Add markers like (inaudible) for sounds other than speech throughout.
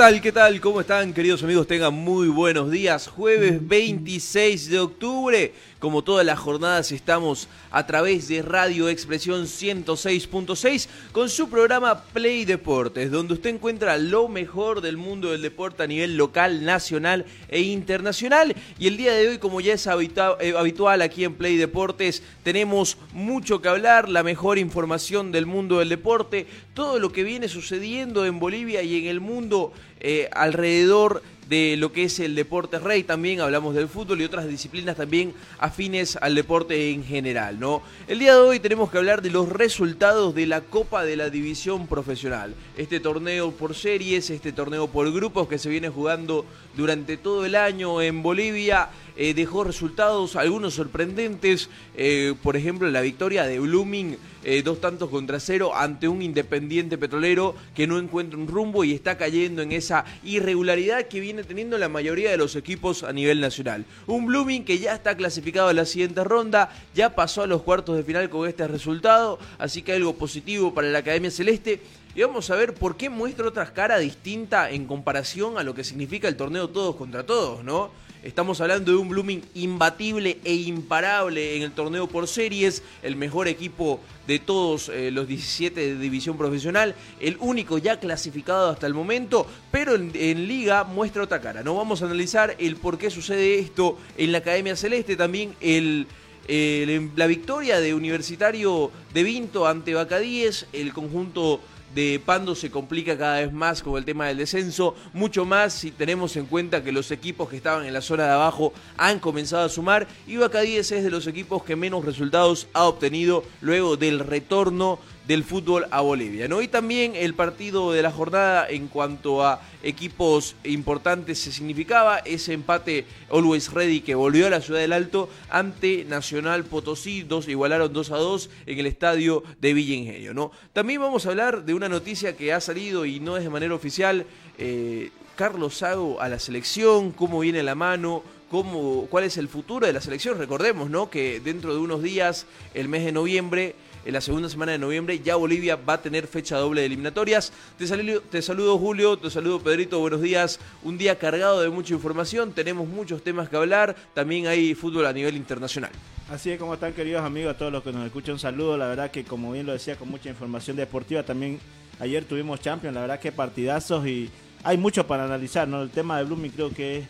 Tal? ¿Qué tal? ¿Cómo están, queridos amigos? Tengan muy buenos días. Jueves 26 de octubre. Como todas las jornadas estamos a través de Radio Expresión 106.6 con su programa Play Deportes, donde usted encuentra lo mejor del mundo del deporte a nivel local, nacional e internacional. Y el día de hoy, como ya es eh, habitual aquí en Play Deportes, tenemos mucho que hablar, la mejor información del mundo del deporte, todo lo que viene sucediendo en Bolivia y en el mundo eh, alrededor de lo que es el deporte rey, también hablamos del fútbol y otras disciplinas también afines al deporte en general, ¿no? El día de hoy tenemos que hablar de los resultados de la Copa de la División Profesional. Este torneo por series, este torneo por grupos que se viene jugando durante todo el año en Bolivia. Eh, dejó resultados, algunos sorprendentes, eh, por ejemplo la victoria de Blooming, eh, dos tantos contra cero ante un independiente petrolero que no encuentra un rumbo y está cayendo en esa irregularidad que viene teniendo la mayoría de los equipos a nivel nacional. Un Blooming que ya está clasificado a la siguiente ronda, ya pasó a los cuartos de final con este resultado, así que algo positivo para la Academia Celeste. Y vamos a ver por qué muestra otra cara distinta en comparación a lo que significa el torneo todos contra todos, ¿no? Estamos hablando de un Blooming imbatible e imparable en el torneo por series, el mejor equipo de todos eh, los 17 de división profesional, el único ya clasificado hasta el momento, pero en, liga muestra otra cara. No vamos a analizar el por qué sucede esto en la Academia Celeste, también el la victoria de Universitario de Vinto ante Bacadíes, el conjunto de Pando se complica cada vez más con el tema del descenso, mucho más si tenemos en cuenta que los equipos que estaban en la zona de abajo han comenzado a sumar. Y Bacadíes es de los equipos que menos resultados ha obtenido luego del retorno del fútbol a Bolivia. ¿no? Y también el partido de la jornada en cuanto a equipos importantes se significaba ese empate Always Ready que volvió a la ciudad del Alto ante Nacional Potosí, dos igualaron 2 a 2 en el estadio de Villa Ingenio. ¿no? También vamos a hablar de una noticia que ha salido y no es de manera oficial. Eh, Carlos Sago a la selección, cómo viene la mano, cómo, cuál es el futuro de la selección. Recordemos ¿no? que dentro de unos días, el mes de noviembre, en la segunda semana de noviembre ya Bolivia va a tener fecha doble de eliminatorias. Te saludo, te saludo Julio, te saludo Pedrito, buenos días. Un día cargado de mucha información, tenemos muchos temas que hablar, también hay fútbol a nivel internacional. Así es como están queridos amigos, a todos los que nos escuchan, un saludo, la verdad que como bien lo decía, con mucha información deportiva, también ayer tuvimos Champions, la verdad que partidazos y hay mucho para analizar, ¿no? El tema de Blooming creo que es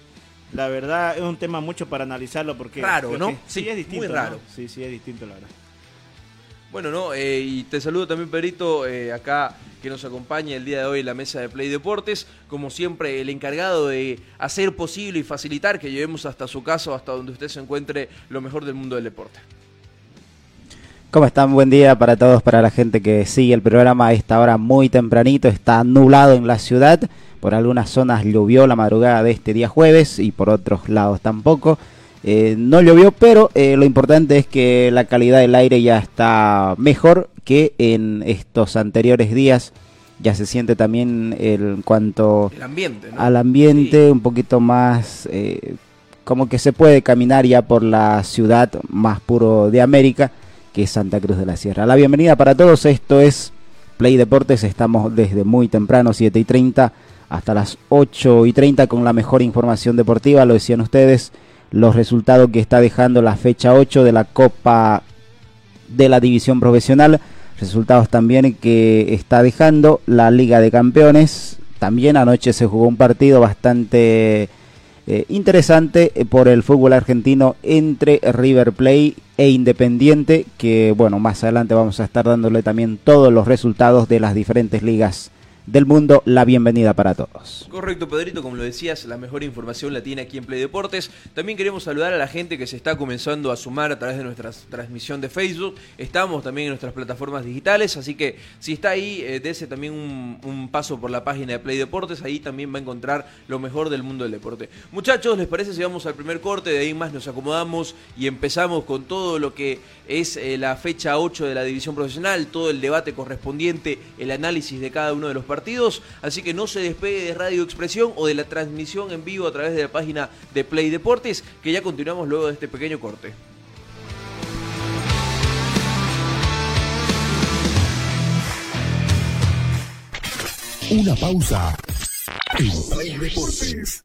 la verdad es un tema mucho para analizarlo porque raro, ¿no? Sí, es distinto, muy raro. Sí, sí es distinto la verdad. Bueno, no, eh, y te saludo también, Perito, eh, acá que nos acompaña el día de hoy en la mesa de Play Deportes. Como siempre, el encargado de hacer posible y facilitar que llevemos hasta su casa o hasta donde usted se encuentre lo mejor del mundo del deporte. ¿Cómo están? Buen día para todos, para la gente que sigue el programa a esta hora muy tempranito. Está nublado en la ciudad. Por algunas zonas llovió la madrugada de este día jueves y por otros lados tampoco. Eh, no llovió, pero eh, lo importante es que la calidad del aire ya está mejor que en estos anteriores días. Ya se siente también en cuanto al ambiente un poquito más eh, como que se puede caminar ya por la ciudad más puro de América, que es Santa Cruz de la Sierra. La bienvenida para todos, esto es Play Deportes, estamos desde muy temprano, 7 y 30 hasta las 8 y 30 con la mejor información deportiva, lo decían ustedes los resultados que está dejando la fecha 8 de la Copa de la División Profesional. Resultados también que está dejando la Liga de Campeones, también anoche se jugó un partido bastante eh, interesante eh, por el fútbol argentino entre River Plate e Independiente, que bueno, más adelante vamos a estar dándole también todos los resultados de las diferentes ligas del mundo, la bienvenida para todos. Correcto, Pedrito, como lo decías, la mejor información la tiene aquí en Play Deportes. También queremos saludar a la gente que se está comenzando a sumar a través de nuestra transmisión de Facebook. Estamos también en nuestras plataformas digitales, así que si está ahí, eh, dese también un, paso por la página de Play Deportes, ahí también va a encontrar lo mejor del mundo del deporte. Muchachos, ¿les parece si vamos al primer corte? De ahí más nos acomodamos y empezamos con todo lo que es eh, la fecha 8 de la división profesional, todo el debate correspondiente, el análisis de cada uno de los partidos, así que no se despegue de Radio Expresión o de la transmisión en vivo a través de la página de Play Deportes, que ya continuamos luego de este pequeño corte. Una pausa en Play Deportes.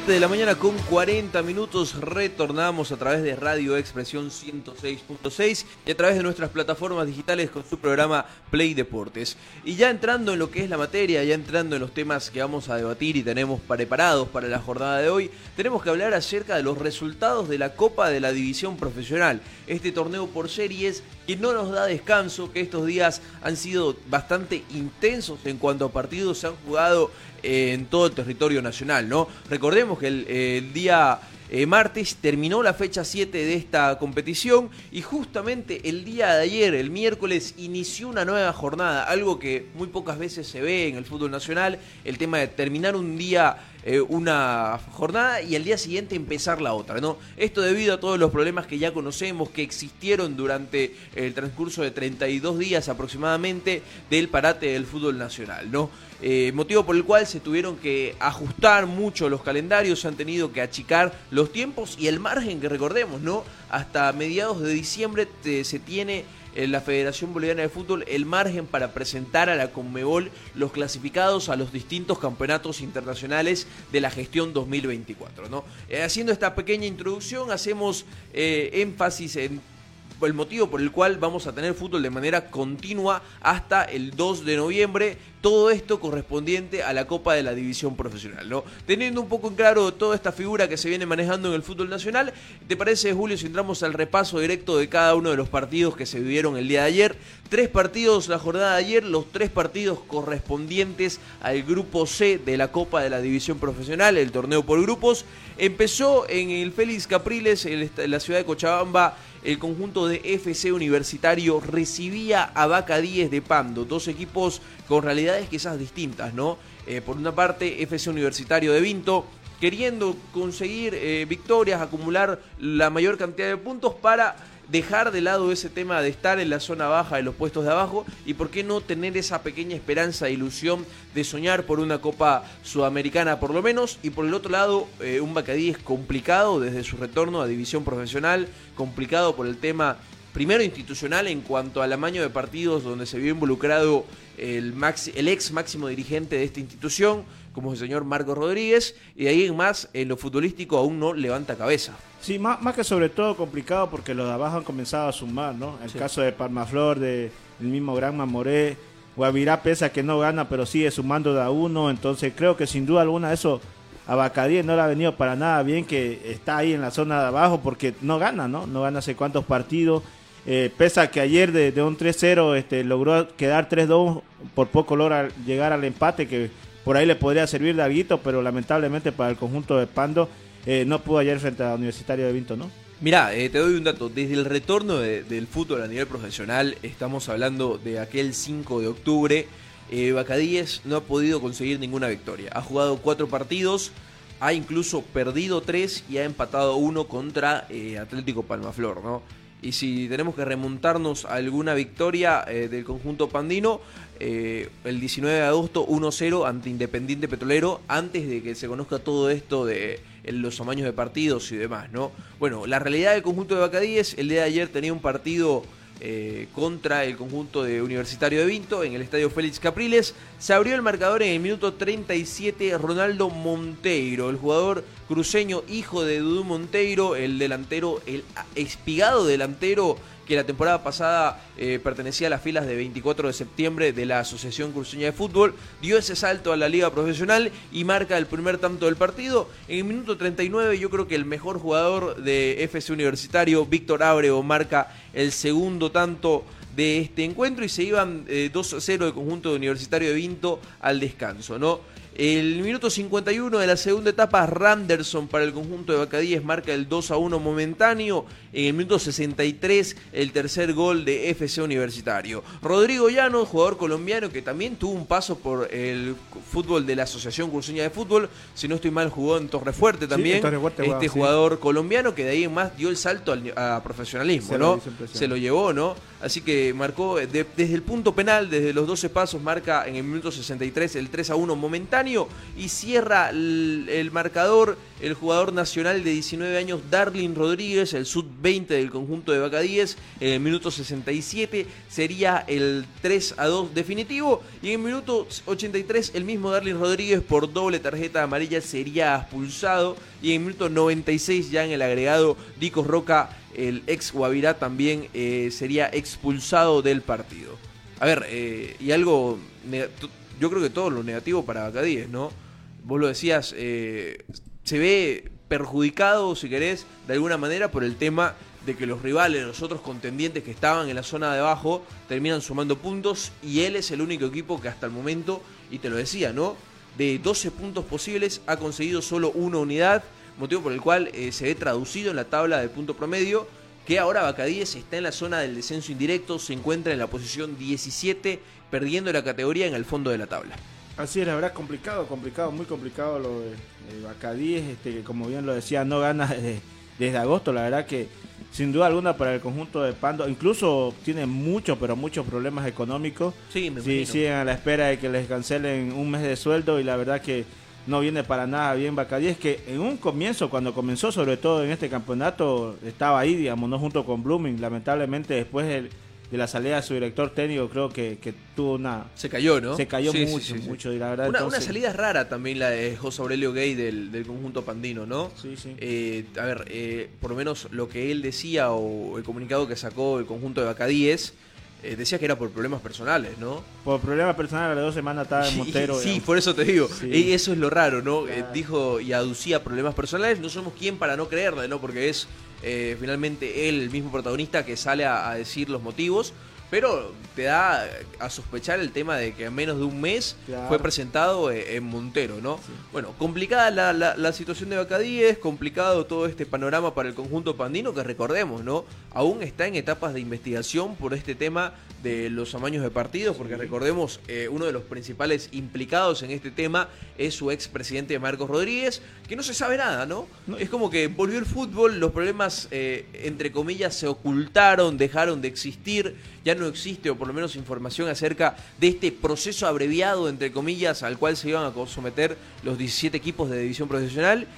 De la mañana con 40 minutos retornamos a través de Radio Expresión 106.6 y a través de nuestras plataformas digitales con su programa Play Deportes. Y ya entrando en lo que es la materia, ya entrando en los temas que vamos a debatir y tenemos preparados para la jornada de hoy, tenemos que hablar acerca de los resultados de la Copa de la División Profesional, este torneo por series que no nos da descanso, que estos días han sido bastante intensos en cuanto a partidos se han jugado en todo el territorio nacional, ¿no? Recordemos que el, día eh, martes terminó la fecha 7 de esta competición y justamente el día de ayer, el miércoles, inició una nueva jornada, algo que muy pocas veces se ve en el fútbol nacional, el tema de terminar un día eh, una jornada y al día siguiente empezar la otra, ¿no? Esto debido a todos los problemas que ya conocemos que existieron durante el transcurso de 32 días aproximadamente del parate del fútbol nacional, ¿no? Eh, motivo por el cual se tuvieron que ajustar mucho los calendarios, se han tenido que achicar los tiempos y el margen que recordemos, ¿no? Hasta mediados de diciembre se tiene en la Federación Boliviana de Fútbol el margen para presentar a la Conmebol los clasificados a los distintos campeonatos internacionales de la gestión 2024. ¿no? Eh, haciendo esta pequeña introducción, hacemos eh, énfasis en el motivo por el cual vamos a tener fútbol de manera continua hasta el 2 de noviembre. Todo esto correspondiente a la Copa de la División Profesional, ¿no? Teniendo un poco en claro toda esta figura que se viene manejando en el fútbol nacional, ¿te parece, Julio, si entramos al repaso directo de cada uno de los partidos que se vivieron el día de ayer? Tres partidos la jornada de ayer, los tres partidos correspondientes al grupo C de la Copa de la División Profesional, el torneo por grupos. Empezó en el Félix Capriles, en la ciudad de Cochabamba, el conjunto de FC Universitario recibía a Vaca 10 de Pando, dos equipos con realidades quizás distintas, ¿no? Eh, por una parte, FC Universitario de Vinto queriendo conseguir eh, victorias, acumular la mayor cantidad de puntos para dejar de lado ese tema de estar en la zona baja de los puestos de abajo y por qué no tener esa pequeña esperanza e ilusión de soñar por una Copa Sudamericana por lo menos y por el otro lado un Bacadí es complicado desde su retorno a división profesional, complicado por el tema primero institucional en cuanto al amaño de partidos donde se vio involucrado el, ex máximo dirigente de esta institución, como es el señor Marcos Rodríguez, y de ahí en más, en lo futbolístico aún no levanta cabeza. Sí, más, más que sobre todo complicado porque los de abajo han comenzado a sumar, ¿no? El Sí. caso de Palmaflor, de el mismo Granma Moré, Guavirá pesa que no gana, pero sigue sumando de a uno, entonces creo que sin duda alguna eso a Bacadíes no le ha venido para nada bien que está ahí en la zona de abajo porque no gana, ¿no? No gana hace cuántos partidos. Eh, pesa que ayer de, un 3-0 este, logró quedar 3-2, por poco logra llegar al empate que por ahí le podría servir de algo, pero lamentablemente para el conjunto de Pando eh, no pudo ayer frente a Universitario de Vinto, ¿no? Mirá, eh, te doy un dato. Desde el retorno de- del fútbol a nivel profesional, estamos hablando de aquel 5 de octubre, eh, Bacadíes no ha podido conseguir ninguna victoria. Ha jugado cuatro partidos, ha incluso perdido tres y ha empatado uno contra Atlético Palmaflor, ¿no? Y si tenemos que remontarnos a alguna victoria eh, del conjunto pandino, eh, el 19 de agosto 1-0 ante Independiente Petrolero, antes de que se conozca todo esto de eh, los amaños de partidos y demás, ¿no? Bueno, la realidad del conjunto de Bacadíes, el día de ayer tenía un partido eh, contra el conjunto de Universitario de Vinto en el estadio Félix Capriles. Se abrió el marcador en el minuto 37. Ronaldo Monteiro, el jugador cruceño, hijo de Dudú Monteiro, el delantero, el espigado delantero que la temporada pasada eh, pertenecía a las filas de 24 de septiembre de la Asociación Cruceña de Fútbol, dio ese salto a la liga profesional y marca el primer tanto del partido. En el minuto 39 yo creo que el mejor jugador de FC Universitario, Víctor Abreu, marca el segundo tanto de este encuentro y se iban eh, 2 a 0 el conjunto de Universitario de Vinto al descanso, ¿no? El minuto 51 de la segunda etapa, Randerson para el conjunto de Bacadíes marca el 2 a 1 momentáneo. En el minuto 63, el tercer gol de FC Universitario. Rodrigo Llano, jugador colombiano que también tuvo un paso por el fútbol de la Asociación Cruceña de Fútbol. Si no estoy mal, jugó en Torrefuerte también. Torrefuerte este sí. jugador colombiano que de ahí en más dio el salto al- a profesionalismo, Se ¿no? Se lo llevó, ¿no? Así que marcó de- desde el punto penal, desde los 12 pasos, marca en el minuto 63 el 3 a 1 momentáneo y cierra el, el marcador el jugador nacional de 19 años, Darlin Rodríguez, el sub-20 del conjunto de Bacadíes. En el minuto 67 sería el 3 a 2 definitivo y en el minuto 83 el mismo Darlin Rodríguez por doble tarjeta amarilla sería expulsado y en el minuto 96 ya en el agregado Dico Roca el ex Guavirá también eh, sería expulsado del partido. A ver, eh, y algo, yo creo que todo lo negativo para Bacadíes, ¿no? Vos lo decías, eh, se ve perjudicado, si querés, de alguna manera por el tema de que los rivales, los otros contendientes que estaban en la zona de abajo, terminan sumando puntos y él es el único equipo que hasta el momento, y te lo decía, ¿no? De 12 puntos posibles ha conseguido solo una unidad, motivo por el cual eh, se ve traducido en la tabla de punto promedio que ahora Bacadíes está en la zona del descenso indirecto, se encuentra en la posición 17, perdiendo la categoría en el fondo de la tabla. Así es, la verdad, complicado, complicado, muy complicado lo de, de Bacadíes, este, que como bien lo decía, no gana desde, desde agosto, la verdad que sin duda alguna para el conjunto de Pando, incluso tiene muchos, pero muchos problemas económicos, Sí, me sí, siguen a la espera de que les cancelen un mes de sueldo y la verdad que no viene para nada bien Bacadíes, que en un comienzo, cuando comenzó sobre todo en este campeonato, estaba ahí, digamos, no junto con Blooming, lamentablemente después del- de la salida de su director técnico creo que, que tuvo una... Se cayó, ¿no? Se cayó Sí, sí, mucho, sí, sí. mucho, y la verdad Una, una entonces- salida rara también la de José Aurelio Gay del, del conjunto pandino, ¿no? Sí, sí. Eh, a ver, eh, por lo menos lo que él decía o el comunicado que sacó el conjunto de Bacadíes, eh, decía que era por problemas personales, ¿no? Por problemas personales, a las dos semanas estaba en Sí, Montero. sí, digamos. por eso te digo. Sí. Y eso es lo raro, ¿no? Eh, dijo y aducía problemas personales. No somos quien para no creerle, ¿no? Porque es eh, finalmente él, el mismo protagonista, que sale a, a decir los motivos. Pero te da a sospechar el tema de que en menos de un mes Claro. fue presentado eh, en Montero, ¿no? Bueno, complicada la, la- la situación de Bacadíes, complicado todo este panorama para el conjunto pandino, que recordemos, ¿no? Aún está en etapas de investigación por este tema de los amaños de partidos, porque recordemos, eh, uno de los principales implicados en este tema es su expresidente Marcos Rodríguez, que no se sabe nada, ¿no? No. Es como que volvió el fútbol, los problemas, eh, entre comillas, se ocultaron, dejaron de existir, ya no existe, por lo menos información acerca de este proceso abreviado, entre comillas, al cual se iban a someter los 17 equipos de división profesional.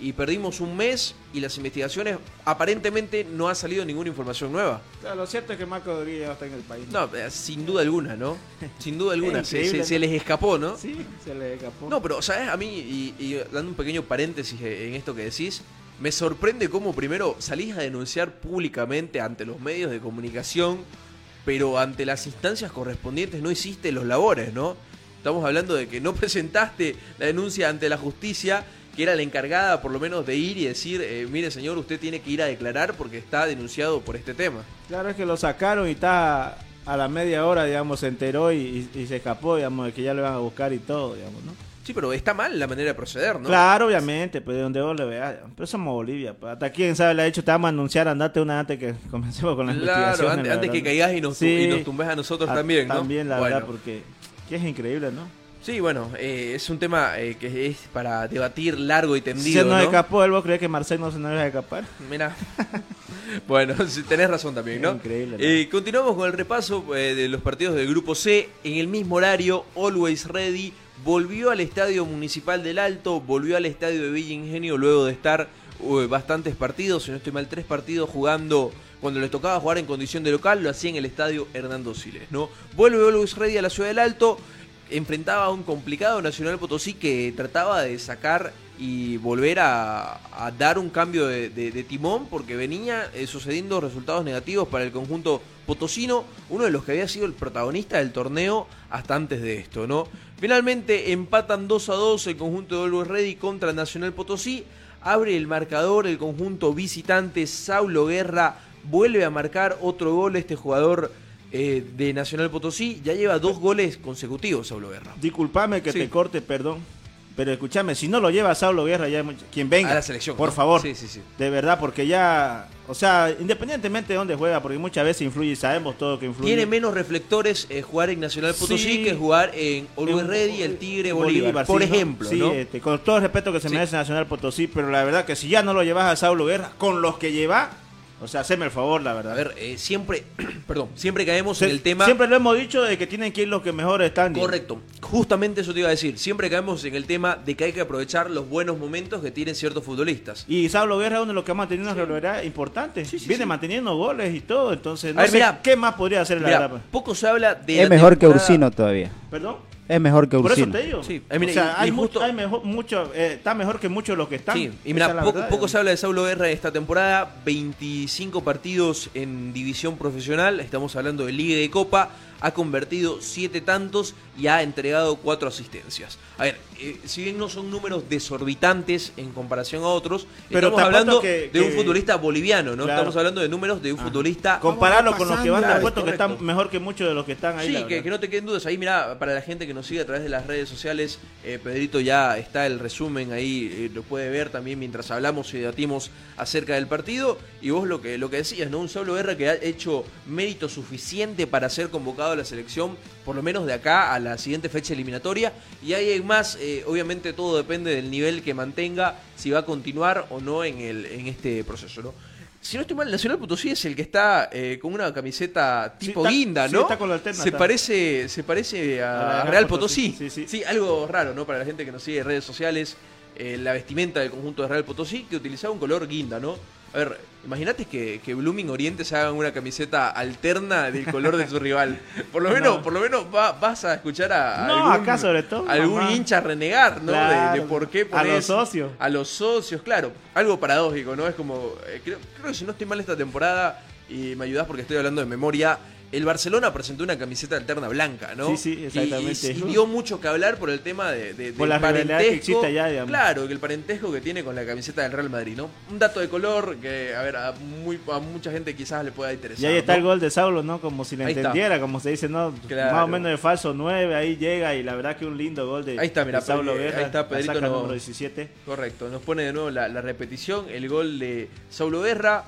y perdimos un mes y las investigaciones aparentemente no ha salido ninguna información nueva. Claro, lo cierto es que Marco Rodríguez está en el país. No, eh, sin duda alguna, ¿no? Sin duda (laughs) alguna, se, se- les escapó, ¿no? Sí, se le escapó. No, pero, ¿sabes? A mí, y, y dando un pequeño paréntesis en esto que decís, me sorprende cómo primero salís a denunciar públicamente ante los medios de comunicación, pero ante las instancias correspondientes no hiciste los labores, ¿no? Estamos hablando de que no (laughs) presentaste la denuncia ante la justicia, que era la encargada por lo menos de ir y decir, eh, mire señor, usted tiene que ir a declarar porque está denunciado por este tema. Claro, es que lo sacaron y está a la media hora, digamos, se enteró y, y- y se escapó, digamos, de que ya lo iban a buscar y todo, digamos, ¿no? Sí, pero está mal la manera de proceder, ¿no? Claro, obviamente, pues de donde vos le veas. Pero somos Bolivia. Pues. Hasta quién sabe, le ha dicho, te vamos a anunciar, andate una antes que (laughs) comencemos con la Claro, investigación. antes, antes que caigas y nos, tu- y nos tumbes a nosotros también, ¿no? También, la Bueno. verdad, porque que es increíble, ¿no? Sí, bueno, eh, es un tema eh, que es para debatir largo y tendido, se nos ¿no? escapó, él vos crees que Marcel no se nos iba a escapar. (laughs) Mira. (laughs) bueno, sí, tenés razón también, ¿no? Increíble, ¿no? Eh, continuamos con el repaso eh, de los partidos del Grupo C. En el mismo horario, Always Ready volvió al Estadio Municipal del Alto, volvió al Estadio de Villa Ingenio luego de estar eh, bastantes partidos, si no estoy mal, tres partidos jugando cuando les tocaba jugar en condición de local, lo hacía en el Estadio Hernando Siles, ¿no? Vuelve Always Ready a la Ciudad del Alto, enfrentaba a un complicado Nacional Potosí que trataba de sacar y volver a, a dar un cambio de, de- de timón porque venía eh, sucediendo resultados negativos para el conjunto potosino, uno de los que había sido el protagonista del torneo hasta antes de esto, ¿no? Finalmente empatan 2 a 2 el conjunto de Always Ready contra Nacional Potosí, abre el marcador el conjunto visitante Saulo Guerra, vuelve a marcar otro gol este jugador eh, de Nacional Potosí, ya lleva dos goles consecutivos Saulo Guerra. Disculpame que Sí. te corte, perdón. Pero escúchame, si no lo lleva Saulo Guerra, ya mucho- quien venga. A la selección, Por ¿no? favor. Sí, sí, sí. De verdad, porque ya. O sea, independientemente de dónde juega, porque muchas veces influye, y sabemos todo que influye. Tiene menos reflectores eh, jugar en Nacional Potosí Sí. que jugar en Always Ready, el Tigre, Bolívar, sí, por ejemplo, Sí, ¿no? este, con todo el respeto que se merece Nacional Potosí, pero la verdad que si ya no lo llevas a Saulo Guerra, con los que lleva, o sea, haceme el favor, la verdad. A ver, eh, siempre, (clears throat) perdón, siempre caemos Se- en el tema. Siempre lo hemos dicho de que tienen que ir los que mejor están. Correcto, justamente eso te iba a decir. Siempre caemos en el tema de que hay que aprovechar los buenos momentos que tienen ciertos futbolistas. Y Saulo Guerra es uno de los que ha mantenido una regularidad importante. Sí, sí, Viene sí. manteniendo goles y todo, entonces no A ver, sé mirá. qué más podría hacer la Mira, verdad. poco se habla de. Es la mejor que Ursino todavía. Perdón. Es mejor que Por eso te digo. Sí, eh, mira, o sea, y- y hay, justo- hay mejor, mucho, eh, está mejor que muchos de los que están. Sí, y mira, poco, verdad, poco se habla de Saulo Guerra esta temporada, 25 partidos en división profesional, estamos hablando de Liga y de Copa, ha convertido 7 tantos y ha entregado 4 asistencias. A ver, eh, si bien no son números desorbitantes en comparación a otros, Pero estamos hablando que- de un futbolista boliviano, ¿no? Claro. Estamos hablando de números de un futbolista... Compararlo con los que van, te Claro, apuesto que están mejor que muchos de los que están ahí. Sí, la que, no te queden dudas. Ahí, mira, para la gente que nos sigue a través de las redes sociales, eh, Pedrito ya está el resumen ahí, eh, lo puede ver también mientras hablamos y debatimos acerca del partido. Y vos lo que, lo que decías, ¿no? Un Saulo Guerra que ha hecho mérito suficiente para ser convocado a la selección, por lo menos de acá a la siguiente fecha eliminatoria. Y ahí hay más, eh, obviamente todo depende del nivel que mantenga, si va a continuar o no en, el, en este proceso, ¿no? Si no estoy mal, Nacional Potosí es el que está eh, con una camiseta Sí, tipo está- guinda, sí, ¿no? está con la alterna, se parece, se parece A Real Potosí, Potosí. sí, sí. algo raro, ¿no? Para la gente que nos sigue en redes sociales, eh, la vestimenta del conjunto de Real Potosí que utilizaba un color guinda, ¿no? A ver, imagínate que, que Blooming Oriente se haga una camiseta alterna del color de su rival. Por lo (laughs) menos, No. por lo menos va- vas a escuchar a No, acá sobre todo, algún mamá. hincha renegar, ¿no? De- por qué a los socios. a los socios, claro. Algo paradójico, ¿no? Es como. eh, creo, creo que si no estoy mal esta temporada, y me ayudás porque estoy hablando de memoria. El Barcelona presentó una camiseta alterna blanca, ¿no? Sí, sí, exactamente. Y, y- y dio mucho que hablar por el tema de, de- Por del la que parentesco. existe allá, digamos. Claro, que el parentesco que tiene con la camiseta del Real Madrid, ¿no? Un dato de color que, a ver, a, muy, a mucha gente quizás le pueda interesar. Y ahí está ¿no? el gol de Saulo, ¿no? Como si está. entendiera, como se dice, ¿no? Claro. Más o menos de falso 9, ahí llega y la verdad que un lindo gol de, Ahí está, mira, de Saulo Guerra. ahí está, la Pedrito no- número 17. Correcto, nos pone de nuevo la, la repetición, el gol de Saulo Guerra.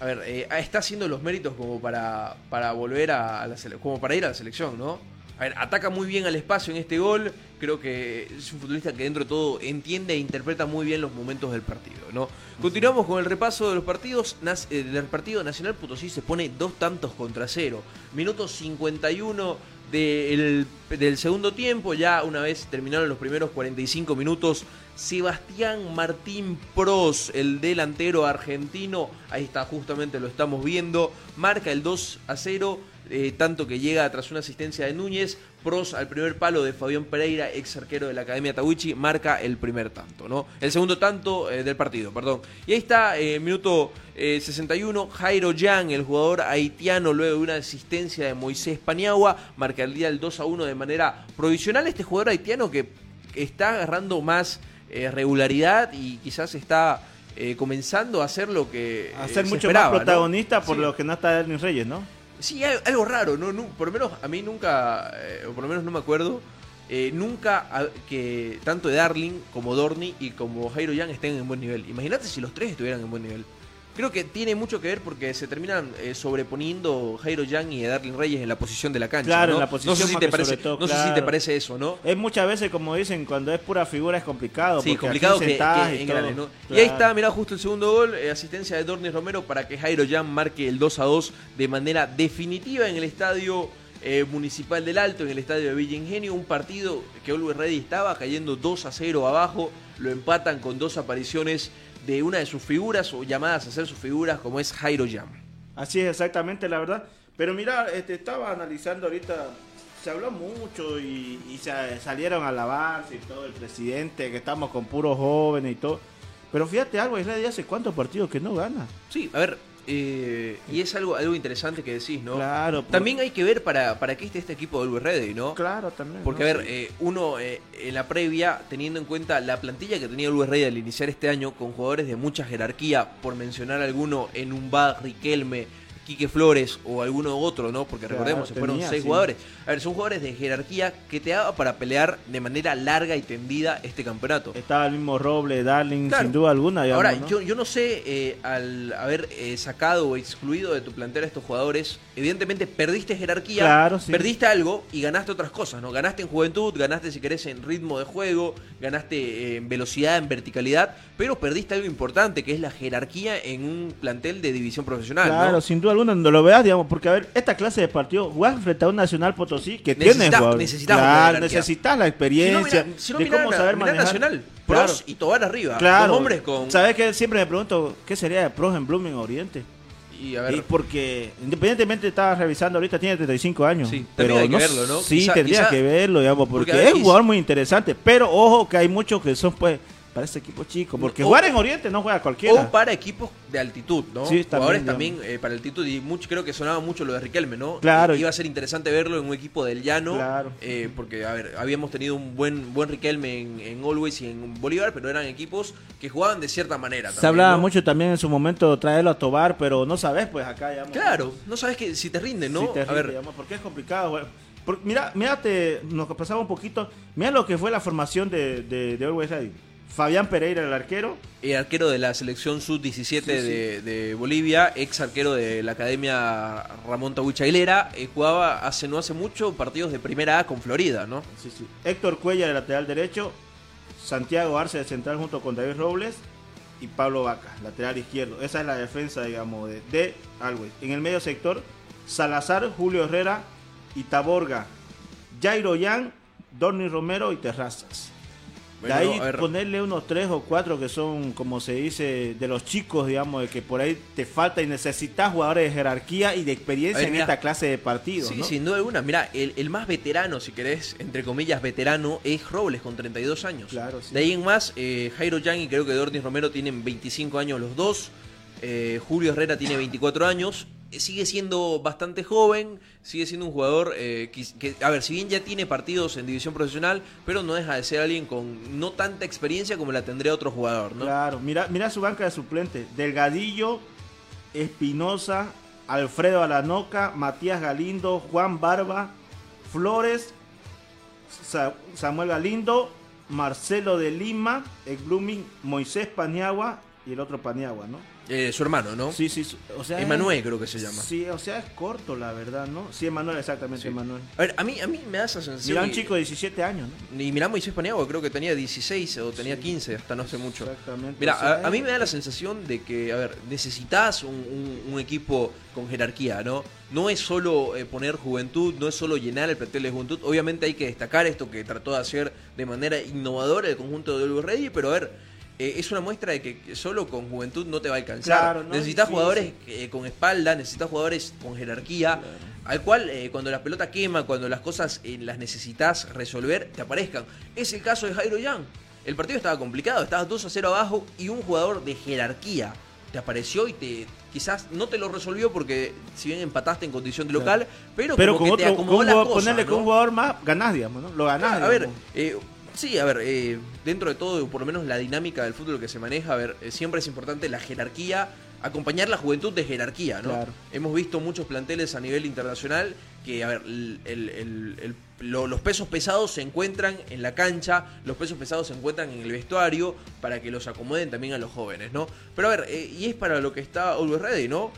A ver, eh, está haciendo los méritos como para, para volver a, la como para ir a la selección, ¿no? A ver, ataca muy bien al espacio en este gol. Creo que es un futbolista que dentro de todo entiende e interpreta muy bien los momentos del partido, ¿no? Continuamos con el repaso de los partidos. Eh, del partido Nacional Potosí se pone dos tantos contra cero. Minuto 51 del, segundo tiempo, ya una vez terminaron los primeros 45 minutos, Sebastián Martín Pros, el delantero argentino, ahí está, justamente lo estamos viendo, marca el 2 a 0, eh, tanto que llega tras una asistencia de Núñez, Pros al primer palo de Fabián Pereira, ex arquero de la Academia Tawichi, marca el primer tanto, ¿no? El segundo tanto eh, del partido, perdón. Y ahí está, eh, minuto eh, 61, Jairo Yang, el jugador haitiano, luego de una asistencia de Moisés Paniagua, marca el día el 2 a 1 de manera provisional. Este jugador haitiano que está agarrando más regularidad y quizás está comenzando a hacer lo que. A ser se mucho esperaba, más ¿no? protagonista por Sí. lo que no está Erling Reyes, ¿no? Sí, algo raro, ¿no? Por lo menos a mí nunca, eh, o por lo menos no me acuerdo, eh, nunca que tanto Darling como Dorni y como Jairo Yang estén en buen nivel. Imagínate si los tres estuvieran en buen nivel. Creo que tiene mucho que ver porque se terminan eh, sobreponiendo Jairo Yang y Darling Reyes en la posición de la cancha. Claro, ¿no? en la posición no sé si te parece, sobre todo, no sé si te parece eso, ¿no? Es muchas veces, como dicen, cuando es pura figura es complicado. Sí, complicado que, que y engrane. ¿no? Y ahí está, mirá, justo el segundo gol, eh, asistencia de Dornis Romero para que Jairo Jan marque el 2 a 2 de manera definitiva en el estadio eh, municipal del Alto, en el estadio de Villa Ingenio. Un partido que Always Ready estaba cayendo 2 a 0 abajo, lo empatan con dos apariciones de una de sus figuras o llamadas a ser sus figuras, como es Jairo Jan. Así es exactamente, la verdad. Pero mira, este, estaba analizando ahorita, se habló mucho y, y se salieron a alabarse y todo el presidente, que estamos con puros jóvenes y todo. Pero fíjate algo, Israel hace cuántos partidos que no gana. Sí, a ver, eh, y es algo, algo interesante que decís, ¿no? Claro, por- También hay que ver para, para qué esté este equipo de Always Ready, ¿no? Claro, también. Porque, ¿no? a ver, eh, uno eh, en la previa, teniendo en cuenta la plantilla que tenía Luis Rey al iniciar este año, con jugadores de mucha jerarquía, por mencionar alguno, en un Riquelme, Quique Flores o alguno otro, ¿no? Porque Claro, recordemos, se fueron tenía, seis sí. jugadores. A ver, son jugadores de jerarquía que te daba para pelear de manera larga y tendida este campeonato. Estaba el mismo Roble, Darling, Claro. sin duda alguna. digamos, Ahora, ¿no? yo, yo no sé, eh, al haber eh, sacado o excluido de tu plantel a estos jugadores, evidentemente perdiste jerarquía, Claro, sí. perdiste algo y ganaste otras cosas, ¿no? Ganaste en juventud, ganaste, si querés, en ritmo de juego, ganaste eh, en velocidad, en verticalidad, pero perdiste algo importante, que es la jerarquía en un plantel de división profesional, Claro, ¿no? sin duda alguna, no lo veas, digamos, porque a ver, esta clase de partido, jugás frente a un Nacional Potosí que tiene necesitas Claro, necesitas la Si no, experiencia mira, si no, de cómo saber manejar. Nacional, Claro. Pros y Tobar arriba, Claro. hombres con... ¿Sabes qué? Siempre me pregunto, ¿qué sería de pros en Blooming Oriente? Y a ver, Y porque independientemente estaba revisando ahorita tiene 35 años. Sí, pero que verlo, ¿no? Sí, Quizá- tendría quizá- que verlo, digamos, porque, es un jugador muy interesante. Pero ojo que hay muchos que son pues para este equipo chico, porque O- jugar en Oriente no juega cualquiera. O para equipos de altitud, ¿no? Sí, también, Jugadores digamos. también eh, para altitud y mucho, creo que sonaba mucho lo de Riquelme, ¿no? Claro. Iba a ser interesante verlo en un equipo del llano. Claro. eh, porque, a ver, habíamos tenido un buen buen Riquelme en, en Always y en Bolívar, pero eran equipos que jugaban de cierta manera. Se también, hablaba ¿no? mucho también en su momento traerlo a Tobar, pero no sabes, pues acá digamos. Claro, no sabes que si te rinden, ¿no? Te a ver, rinde, digamos, porque es complicado. güey. Por- mira, mírate, nos pasaba un poquito. Mira lo que fue la formación de, de, de Always Ready. Fabián Pereira, el arquero. el arquero de la selección sub-17 de, de Bolivia, ex arquero de la Academia Ramón Tahuicha Aguilera, eh, jugaba hace no hace mucho partidos de primera A con Florida, ¿no? Héctor Cuella, de lateral derecho. Santiago Arce, de central, junto con David Robles. Y Pablo Vaca, lateral izquierdo. Esa es la defensa, digamos, de, de Always. En el medio sector, Salazar, Julio Herrera y Taborga. Jairo Yan, Dorni Romero y Terrazas. Bueno, de ahí ponerle unos tres o cuatro que son, como se dice, de los chicos, digamos, de que por ahí te falta y necesitas jugadores de jerarquía y de experiencia ver, en mira. esta clase de partidos. Sí, ¿no? sin duda alguna. Mira, el, el más veterano, si querés, entre comillas, veterano, es Robles con 32 años. Claro, sí. De ahí en más, eh, Jairo Yang y creo que Dornis Romero tienen 25 años los dos. Eh, Julio Herrera tiene 24 años. Sigue siendo bastante joven, sigue siendo un jugador eh, que, a ver, si bien ya tiene partidos en división profesional, pero no deja de ser alguien con no tanta experiencia como la tendría otro jugador, ¿no? Claro, mira, mira su banca de suplentes. Delgadillo, Espinosa, Alfredo Alanoca, Matías Galindo, Juan Barba, Flores, Sa- Samuel Galindo, Marcelo de Lima, ex Blooming, Moisés Paniagua y el otro Paniagua, ¿no? Eh, su hermano, ¿no? Sí, sí, o sea... Emanuel creo que se llama. Sí, o sea, es corto, la verdad, ¿no? Sí, Emanuel, exactamente, Sí. Emanuel. A ver, a mí, a mí me da esa sensación. Mira, un chico de 17 años, ¿no? Y mirá Moisés Paniagua, creo que tenía 16 o tenía 15, hasta no hace mucho. Exactamente. Mira, o sea, a, a mí me da la sensación de que, a ver, necesitas un, un- un equipo con jerarquía, ¿no? No es solo eh, poner juventud, no es solo llenar el plantel de juventud. Obviamente hay que destacar esto que trató de hacer de manera innovadora el conjunto de Luis Rey, pero a ver, eh, es una muestra de que solo con juventud no te va a alcanzar. Claro, ¿no? necesitas Sí, jugadores eh, con espalda, necesitas jugadores con jerarquía, al cual eh, cuando la pelota quema, cuando las cosas las necesitas resolver, te aparezcan. Es el caso de Jairo Yang. El partido estaba complicado, estabas 2 a 0 abajo y un jugador de jerarquía te apareció y te quizás no te lo resolvió porque si bien empataste en condición de local, pero, Pero como con que te otro, con acomodó un la cosa, ponerle ¿no? con un jugador más, ganás, digamos, ¿no? Lo ganás. a ver, sí, a ver, eh, dentro de todo, por lo menos la dinámica del fútbol que se maneja, a ver, eh, siempre es importante la jerarquía, acompañar la juventud de jerarquía, ¿no? Claro. Hemos visto muchos planteles a nivel internacional que, a ver, el- el- el- el- lo- los pesos pesados se encuentran en la cancha, los pesos pesados se encuentran en el vestuario para que los acomoden también a los jóvenes, ¿no? Pero a ver, eh, y es para lo que está Always Ready, ¿no?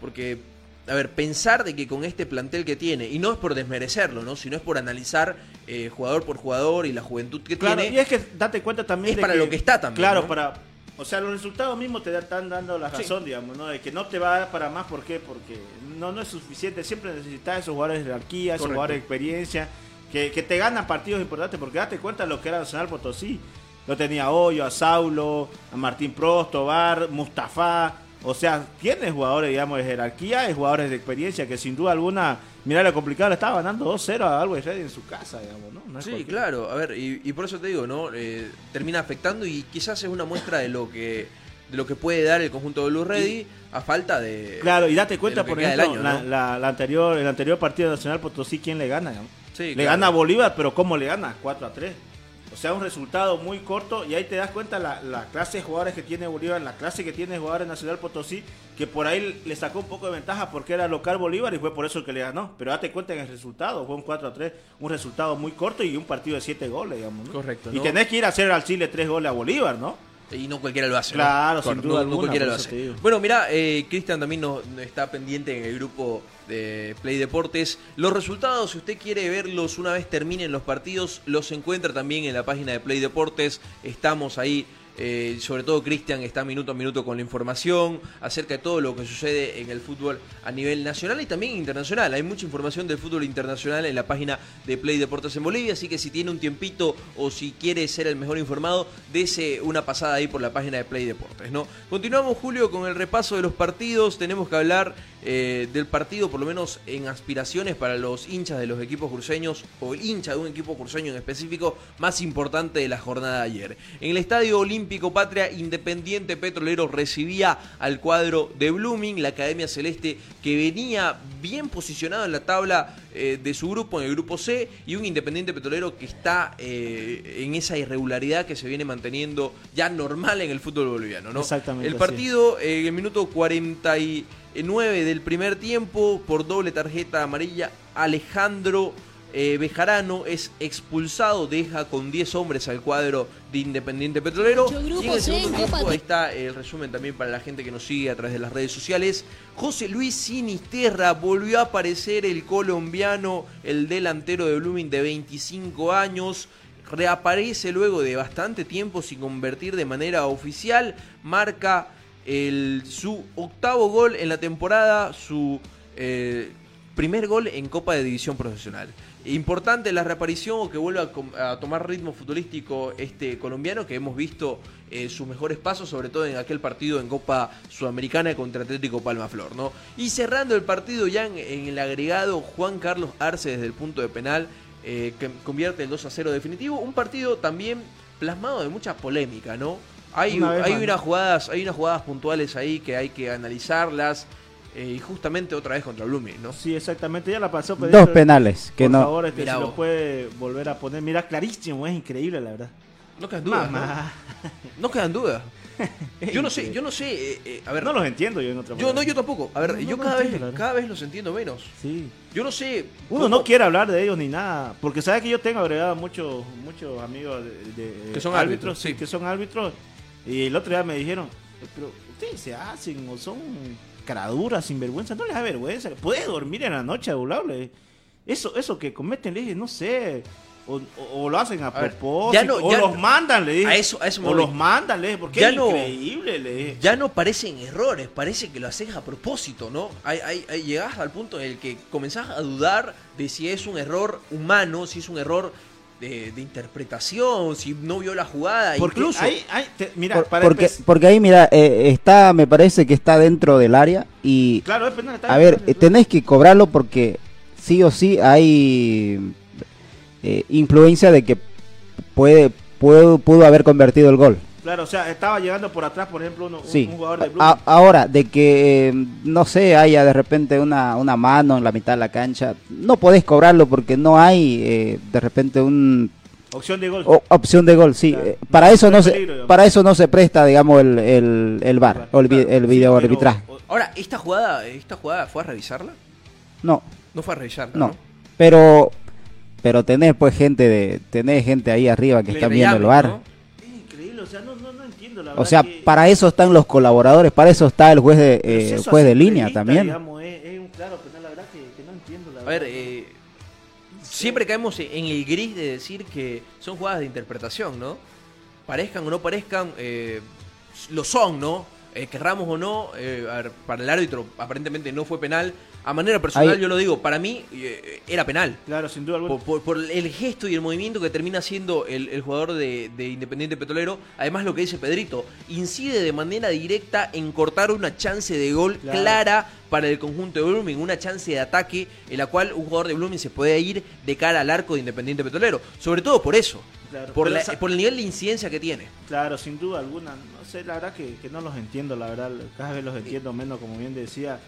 Porque a ver, pensar de que con este plantel que tiene, y no es por desmerecerlo, ¿no? Sino es por analizar eh, jugador por jugador y la juventud que Claro, tiene. y es que date cuenta también es de para lo que está también, Claro, ¿no? para... O sea, los resultados mismos te están dando la Sí. razón, digamos, ¿no? De que no te va a dar para más, ¿por qué? Porque no, no es suficiente. Siempre necesitas esos jugadores de jerarquía, esos Correcto. jugadores de experiencia, que, que te ganan partidos importantes, porque date cuenta lo que era Nacional Potosí. Lo tenía a Hoyo, a Saulo, a Martín Prost, Tobar, Mustafa. O sea, tiene jugadores, digamos, de jerarquía y jugadores de experiencia que sin duda alguna, mira lo complicado, le estaba ganando 2-0 a Always Ready en su casa, digamos, ¿no? Sí, claro, a ver, y, y por eso te digo, ¿no? Eh, termina afectando y quizás es una muestra de lo que de lo que puede dar el conjunto de Blue Ready a falta de. Claro, y date cuenta, por ejemplo, la, año, ¿no? la- la anterior, el anterior partido nacional Potosí, ¿quién le gana? digamos? Sí, le claro. gana a Bolívar, pero ¿cómo le gana? 4 a 3. O sea, un resultado muy corto y ahí te das cuenta la, la clase de jugadores que tiene Bolívar, la clase que tiene jugadores Nacional Potosí, que por ahí le sacó un poco de ventaja porque era local Bolívar y fue por eso que le ganó. Pero date cuenta en el resultado, fue un 4 a 3, un resultado muy corto y un partido de 7 goles, digamos. ¿no? Correcto, Y ¿no? tenés que ir a hacer al Chile 3 goles a Bolívar, ¿no? Y no cualquiera lo hace. ¿no? Claro, sin duda no, no alguna, cualquiera lo hace. Bueno, mira, eh, Cristian también nos, nos está pendiente en el grupo de Play Deportes. Los resultados, si usted quiere verlos una vez terminen los partidos, los encuentra también en la página de Play Deportes. Estamos ahí. eh, sobre todo Cristian está minuto a minuto con la información acerca de todo lo que sucede en el fútbol a nivel nacional y también internacional. Hay mucha información del fútbol internacional en la página de Play Deportes en Bolivia, así que si tiene un tiempito o si quiere ser el mejor informado, dese una pasada ahí por la página de Play Deportes. ¿no? Continuamos, Julio, con el repaso de los partidos. Tenemos que hablar eh, del partido, por lo menos en aspiraciones para los hinchas de los equipos cruceños o el hincha de un equipo cruceño en específico más importante de la jornada de ayer. En el Estadio Olímpico Patria Independiente Petrolero recibía al cuadro de Blooming, la Academia Celeste que venía bien posicionado en la tabla eh, de su grupo, en el grupo C, y un Independiente Petrolero que está eh, en esa irregularidad que se viene manteniendo ya normal en el fútbol boliviano. ¿no? Exactamente, El partido en el minuto 49 del primer tiempo, por doble tarjeta amarilla, Alejandro eh, Bejarano es expulsado, deja con 10 hombres al cuadro de Independiente Petrolero. Y en el segundo tiempo, ahí está el resumen también para la gente que nos sigue a través de las redes sociales. José Luis Sinisterra volvió a aparecer el colombiano, el delantero de Blooming de 25 años. Reaparece luego de bastante tiempo sin convertir de manera oficial. Marca el, su octavo gol en la temporada, su eh, primer gol en Copa de División Profesional. Importante la reaparición o que vuelva a, tomar ritmo futbolístico este colombiano que hemos visto eh, sus mejores pasos, sobre todo en aquel partido en Copa Sudamericana contra Atlético Palma Flor, ¿no? Y cerrando el partido ya en, en el agregado, Juan Carlos Arce desde el punto de penal eh, que convierte el 2 a 0 definitivo. Un partido también plasmado de mucha polémica, ¿no? Hay, Una hay más, unas ¿no? jugadas, hay unas jugadas puntuales ahí que hay que analizarlas. eh, y justamente otra vez contra Blooming, ¿no? Sí, exactamente, ya la pasó. Dos penales que Por no. favor, este, Mirá si vos. lo puede volver a poner. Mira, clarísimo, es increíble, la verdad. No quedan dudas. Mamá. No, no quedan dudas. (laughs) Yo no sé, yo no sé. eh, eh, a ver, No los entiendo yo en otra yo no, yo tampoco. A ver, No, yo no cada entiendo, vez, cada vez los entiendo menos. Sí. Yo no sé. Uno cómo- no quiere hablar de ellos ni nada, porque sabe que yo tengo agregado muchos muchos amigos de, de- Que son árbitros, árbitros, sí. que son árbitros, y el otro día me dijeron, pero ustedes se hacen o son caraduras, sinvergüenza, no les da vergüenza. Puede dormir en la noche burlarle. Eso, eso que cometen, le dije, no sé. O, o- o lo hacen a, A ver, propósito, ya no- o ya- los mandan, le dije. a eso- a eso o los mandan, le dije, porque Ya es no- increíble, le dije. Ya no parecen errores, parece que lo haces a propósito, ¿no? Hay, hay, hay- llegás al punto en el que comenzás a dudar de si es un error humano, si es un error de, de interpretación, si no vio la jugada, Porque incluso. te- mira, Por- para porque, porque ahí, mira, eh, está, me parece que está dentro del área y, Claro, es penal, está a ver, eh, tenés que cobrarlo porque sí o sí hay eh, influencia de que puede, pudo, pudo haber convertido el gol. Claro, o sea, estaba llegando por atrás, por ejemplo, uno- un, Sí. un jugador de Blue. A- ahora, de que, eh, no sé, haya de repente una, una mano en la mitad de la cancha, no podés cobrarlo porque no hay eh, de repente un opción de gol. o- opción de gol, sí. Claro. Eh, Para eso No se, peligro, para eso no se presta, digamos, el, el, o el, Claro, el sí, video pero- arbitraje. Ahora, ¿esta jugada, ¿esta jugada fue a revisarla? No, No fue a revisarla, no. ¿no? Pero, pero tenés pues gente de, tenés gente ahí arriba que Le está viendo el. ¿no? O sea, no, no, no entiendo la O verdad sea, que- para eso están los colaboradores, para eso está el juez de, eh, juez de línea también. digamos, es, es un claro penal, la verdad que, que no entiendo la A ver, eh, siempre caemos en el gris de decir que son jugadas de interpretación, ¿no? Parezcan o no parezcan, eh, lo son, ¿no? Eh, querramos o no, eh, a ver, para el árbitro aparentemente no fue penal. A manera personal Ahí- yo lo digo, para mí eh, era penal. Claro, sin duda alguna. Por, por- por el gesto y el movimiento que termina haciendo el, el jugador de, de Independiente Petrolero, además lo que dice Pedrito, incide de manera directa en cortar una chance de gol Claro. clara para el conjunto de Blooming, una chance de ataque en la cual un jugador de Blooming se puede ir de cara al arco de Independiente Petrolero. Sobre todo por eso, Claro, por, la- esa- por el nivel de incidencia que tiene. Claro, sin duda alguna. No sé, la verdad que, que no los entiendo, la verdad. Cada vez los entiendo menos, como bien decía.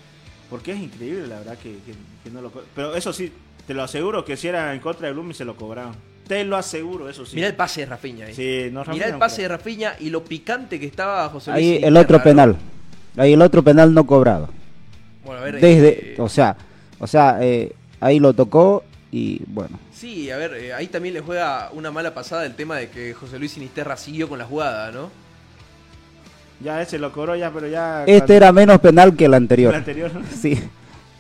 Porque es increíble, la verdad, que, que- que no lo... Pero eso sí, te lo aseguro que si era en contra de Blooming se lo cobraron. Te lo aseguro, eso sí. Mirá el pase de Rafinha ahí. Sí, no, Mirá el pase de Rafinha y lo picante que estaba José Luis. Ahí el otro ¿no? penal. Ahí el otro penal no cobrado. Bueno, a ver, Desde, eh, o sea, o sea, eh, ahí lo tocó y bueno. Sí, a ver, eh, ahí también le juega una mala pasada el tema de que José Luis Sinisterra siguió con la jugada, ¿no? Ya ese lo cobró ya, pero ya... Este cuando- era menos penal que el anterior. el anterior. (laughs) Sí.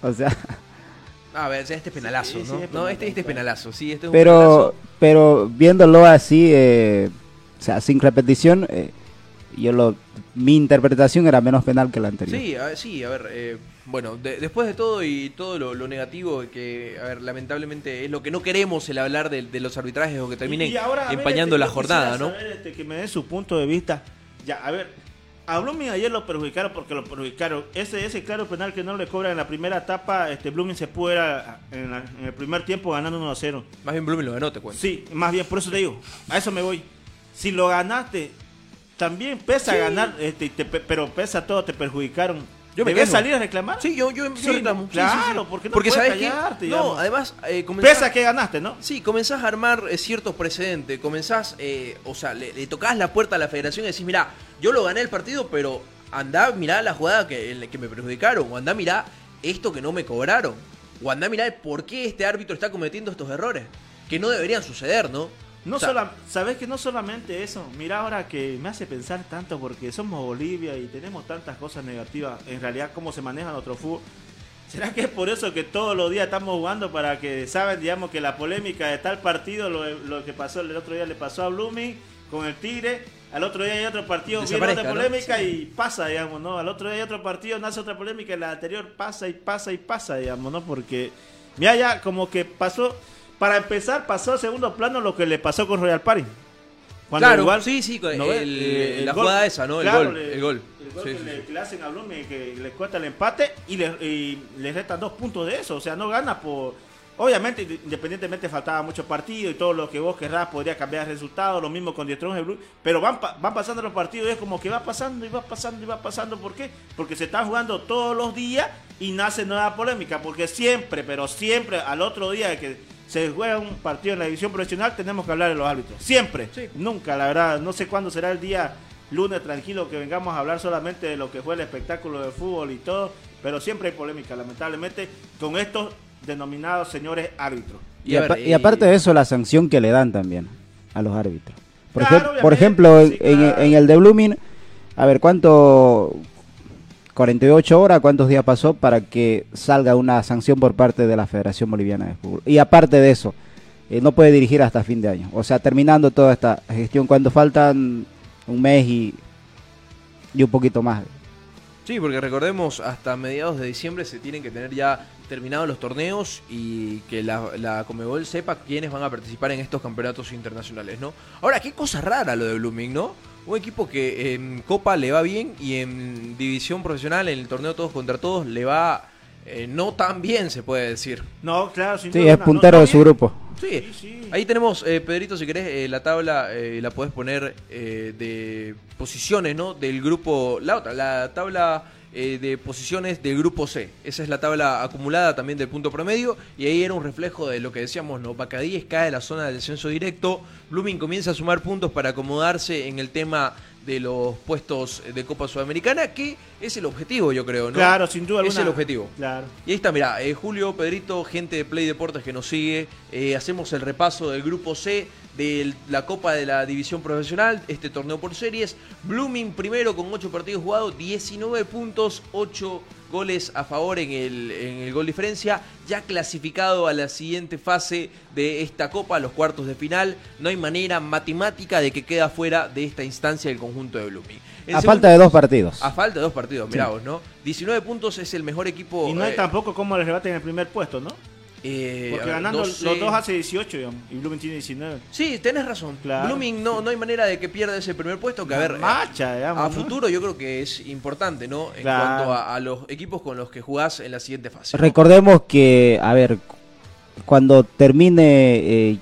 O sea, A ver, este es penalazo, Sí, sí, ¿no? es no, este, este es penalazo, penalazo, sí, este es un pero penalazo. pero viéndolo así eh, o sea, sin repetición, eh, yo lo mi interpretación era menos penal que la anterior. Sí, a ver, sí, a ver, eh, bueno, de- después de todo y todo lo, lo negativo que, a ver, lamentablemente es lo que no queremos el hablar de, de los arbitrajes o que terminen Y ahora, a ver, empañando este, la jornada, ¿no? saber, este, que me dé su punto de vista. Ya, a ver, a Blooming ayer lo perjudicaron porque lo perjudicaron. Ese, ese claro penal que no le cobran en la primera etapa, este Blooming se pudo ir a- en, la- en el primer tiempo ganando 1 a 0. Más bien Blooming lo ganó, te cuento. Sí, más bien, por eso te digo, a eso me voy. Si lo ganaste, también pesa ganar, este, te pe- pero pesa todo, te perjudicaron. Yo me ¿Debes quejo. salir a reclamar? Sí, yo, yo, yo Sí, reclamo. Sí, claro, porque no porque puedes sabes callarte, que no, además eh, comenzás- Pesa que ganaste, ¿no? Sí, comenzás a armar eh, ciertos precedentes, comenzás, eh, o sea, le, le tocás la puerta a la federación y decís, mirá, yo lo gané el partido, pero andá, mirá la jugada que, que me perjudicaron, o andá, mirá esto que no me cobraron, o andá, mirá por qué este árbitro está cometiendo estos errores, que no deberían suceder, ¿no? No O sea, sola- sabes que no solamente eso, mira ahora que me hace pensar tanto porque somos Bolivia y tenemos tantas cosas negativas, en realidad cómo se maneja nuestro fútbol. ¿Será que es por eso que todos los días estamos jugando para que saben, digamos, que la polémica de tal partido, lo, lo que pasó el otro día le pasó a Blooming con el Tigre, al otro día hay otro partido, viene otra polémica Sí. y pasa, digamos, ¿no? Al otro día hay otro partido, nace otra polémica y la anterior pasa y pasa y pasa, digamos, ¿no? Porque, mira, ya como que pasó, para empezar, pasó a segundo plano lo que le pasó con Royal Party. Cuando Claro, igual- sí, sí, con ¿no ves? el- Eh, la gol- jugada esa, ¿no? El gol, le- el gol. el gol Sí, que, sí, le, sí. que le hacen a Blumen, que le cuesta el empate y le, y le restan dos puntos de eso. O sea, no gana por. Obviamente, independientemente faltaba mucho partido y todo lo que vos querrás podría cambiar el resultado, lo mismo con Dietrón Blue, pero van, van pasando los partidos y es como que va pasando y va pasando y va pasando. ¿Por qué? Porque se están jugando todos los días y nace nueva polémica, porque siempre, pero siempre al otro día que se juega un partido en la división profesional tenemos que hablar de los árbitros. Siempre. Sí. Nunca, la verdad. No sé cuándo será el día lunes tranquilo que vengamos a hablar solamente de lo que fue el espectáculo de fútbol y todo, pero siempre hay polémica, lamentablemente, con estos denominados señores árbitros. Y, Y a apa- ver, y aparte de eso, la sanción que le dan también a los árbitros. Por, Claro, ejemplo, en, en el de Blooming, A ver, ¿cuánto 48 horas, cuántos días pasó para que salga una sanción por parte de la Federación Boliviana de Fútbol? Y aparte de eso, eh, no puede dirigir hasta fin de año. O sea, terminando toda esta gestión, cuando faltan un mes y, y un poquito más. Sí, porque recordemos, hasta mediados de diciembre se tienen que tener ya terminados los torneos y que la, la Comebol sepa quiénes van a participar en estos campeonatos internacionales, ¿no? Ahora, qué cosa rara lo de Blooming, ¿no? Un equipo que en Copa le va bien y en división profesional, en el torneo todos contra todos, le va eh, no tan bien, se puede decir. No, claro, sin Sí, duda es puntero No, de su grupo. Sí, Sí, sí. ahí tenemos, eh, Pedrito, si querés, eh, la tabla eh, la podés poner eh, de posiciones, ¿no? Del grupo, la otra, la tabla eh, de posiciones del grupo C. Esa es la tabla acumulada también del punto promedio y ahí era un reflejo de lo que decíamos, ¿no? Bacadíes cae de la zona del descenso directo, Blooming comienza a sumar puntos para acomodarse en el tema de los puestos de Copa Sudamericana, que es el objetivo, yo creo, ¿no? Claro, sin duda Es alguna. el objetivo. Claro. Y ahí está, mira, Julio, Pedrito, gente de Play Deportes que nos sigue. eh, hacemos el repaso del grupo C de la Copa de la División Profesional, este torneo por series. Blooming primero con 8 partidos jugados, 19 puntos, 8 goles a favor en el, en el gol diferencia. Ya clasificado a la siguiente fase de esta Copa, los cuartos de final. No hay manera matemática de que queda fuera de esta instancia el conjunto de Blooming. En A segundo- falta de dos partidos. A falta de dos partidos, mirá vos, ¿no? 19 puntos es el mejor equipo. Y no hay eh, tampoco como les rebaten el primer puesto, ¿no? Eh, Porque ganando no los dos hace 18, digamos, y Blooming tiene 19. Sí, tenés razón. Claro. Blooming no, no hay manera de que pierda ese primer puesto. Que a ver, digamos, a ¿no? futuro yo creo que es importante, ¿no? En Claro. cuanto a, a los equipos con los que jugás en la siguiente fase. ¿no? Recordemos que, a ver, cuando termine eh,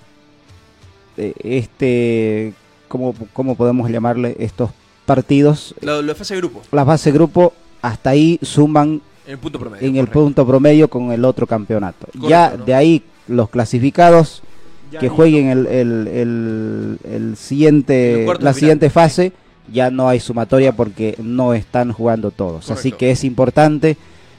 eh, este, ¿cómo, ¿cómo podemos llamarle estos partidos? Lo de fase de grupo, La fase grupo, hasta ahí suman en el punto promedio. en el correcto. punto promedio con el otro campeonato. Correcto, ya ¿no? de ahí los clasificados Ya que jueguen el, el, el- el En siguiente, la final, siguiente fase, ya no hay sumatoria porque no están jugando todos. Así que es importante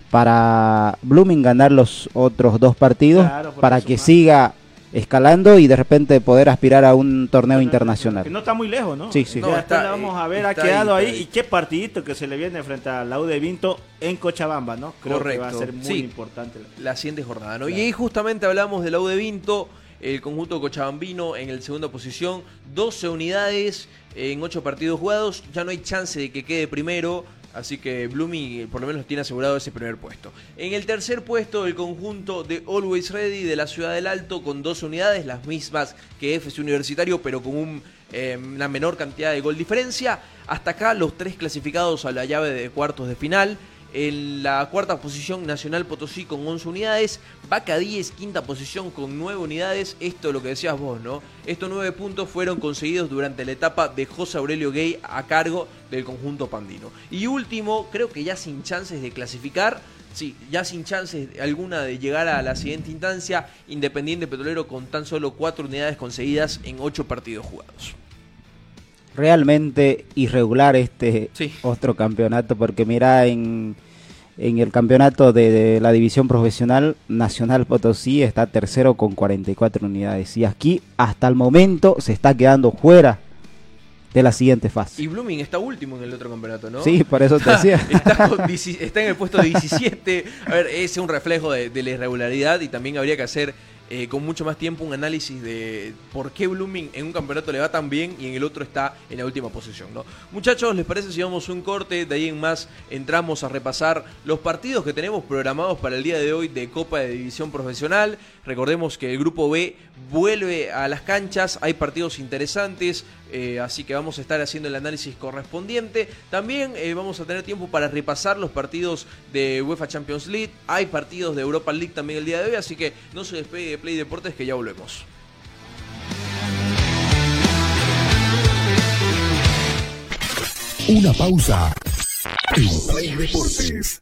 para Blooming ganar los otros dos partidos Claro, para que siga escalando y de repente poder aspirar a un torneo internacional. Que no está muy lejos, ¿no? Sí, sí. No, está, la vamos a ver, ha quedado ahí, ahí, está ahí. Y qué partidito que se le viene frente a la U de Vinto en Cochabamba, ¿no? Creo que va a Correcto. ser muy Sí. importante. la siguiente jornada, ¿no? Claro. Y ahí justamente hablamos de la U de Vinto, el conjunto cochabambino en el segunda posición, 12 unidades en 8 partidos jugados, ya no hay chance de que quede primero, así que Blooming eh, por lo menos tiene asegurado ese primer puesto. En el tercer puesto el conjunto de Always Ready de la Ciudad del Alto con 12 unidades, las mismas que FC Universitario, pero con eh, una menor cantidad de gol diferencia. Hasta acá los tres clasificados a la llave de cuartos de final. En la cuarta posición Nacional Potosí con 11 unidades, Vaca 10 quinta posición con 9 unidades, esto es lo que decías vos, ¿no? Estos 9 puntos fueron conseguidos durante la etapa de José Aurelio Gay a cargo del conjunto pandino. Y último, creo que ya sin chances de clasificar, sí, ya sin chances alguna de llegar a la siguiente instancia, Independiente Petrolero con tan solo 4 unidades conseguidas en 8 partidos jugados. Realmente irregular este Sí. otro campeonato porque mira en, en el campeonato de, de la división profesional Nacional Potosí está tercero con 44 unidades y aquí hasta el momento se está quedando fuera de la siguiente fase. Y Blooming está último en el otro campeonato, ¿no? Sí, por eso te (laughs) decía. está, está en el puesto 17. A ver, ese es un reflejo de, de la irregularidad y también habría que hacer eh, con mucho más tiempo un análisis de por qué Blooming en un campeonato le va tan bien y en el otro está en la última posición. ¿no? Muchachos, ¿les parece si vamos un corte? De ahí en más entramos a repasar los partidos que tenemos programados para el día de hoy de Copa de División Profesional. Recordemos que el grupo B vuelve a las canchas, hay partidos interesantes, eh, así que vamos a estar haciendo el análisis correspondiente. También eh, vamos a tener tiempo para repasar los partidos de UEFA Champions League, hay partidos de Europa League también el día de hoy, así que no se despegue de Play Deportes que ya volvemos. Una pausa Play Deportes.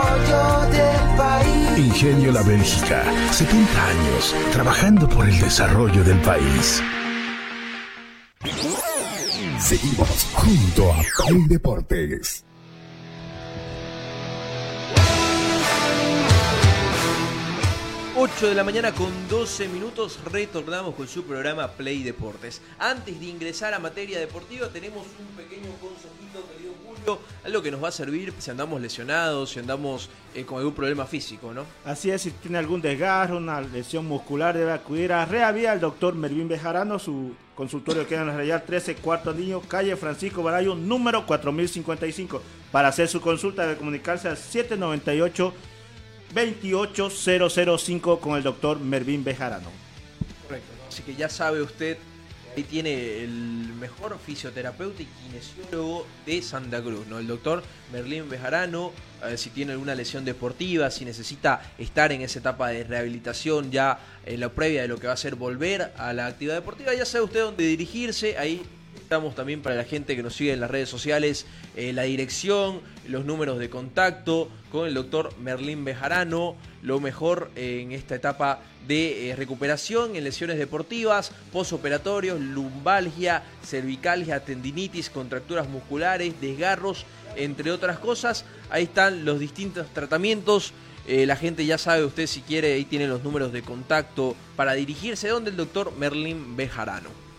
Ingenio La Bélgica, 70 años trabajando por el desarrollo del país. Seguimos junto a Play Deportes. Ocho de la mañana con 12 minutos retornamos con su programa Play Deportes. Antes de ingresar a materia deportiva tenemos un pequeño consejito, querido Julio, algo que nos va a servir si andamos lesionados, si andamos eh, con algún problema físico, ¿no? Así es, si tiene algún desgarro, una lesión muscular, debe acudir a Reavía al doctor Mervin Bejarano, su consultorio queda en la Real 13, cuarto anillo, calle Francisco Barayo, número 4055. Para hacer su consulta debe comunicarse al 798 28005 con el doctor Mervin Bejarano. Correcto. Así que ya sabe usted, ahí tiene el mejor fisioterapeuta y kinesiólogo de Santa Cruz, ¿no? El doctor Merlín Bejarano, si tiene alguna lesión deportiva, si necesita estar en esa etapa de rehabilitación ya en la previa de lo que va a ser volver a la actividad deportiva, ya sabe usted dónde dirigirse, ahí Estamos también para la gente que nos sigue en las redes sociales, eh, la dirección, los números de contacto con el doctor Merlín Bejarano, lo mejor en esta etapa de eh, recuperación en lesiones deportivas, posoperatorios, lumbalgia, cervicalgia, tendinitis, contracturas musculares, desgarros, entre otras cosas. Ahí están los distintos tratamientos. Eh, la gente ya sabe, usted si quiere, ahí tiene los números de contacto para dirigirse donde el doctor Merlín Bejarano.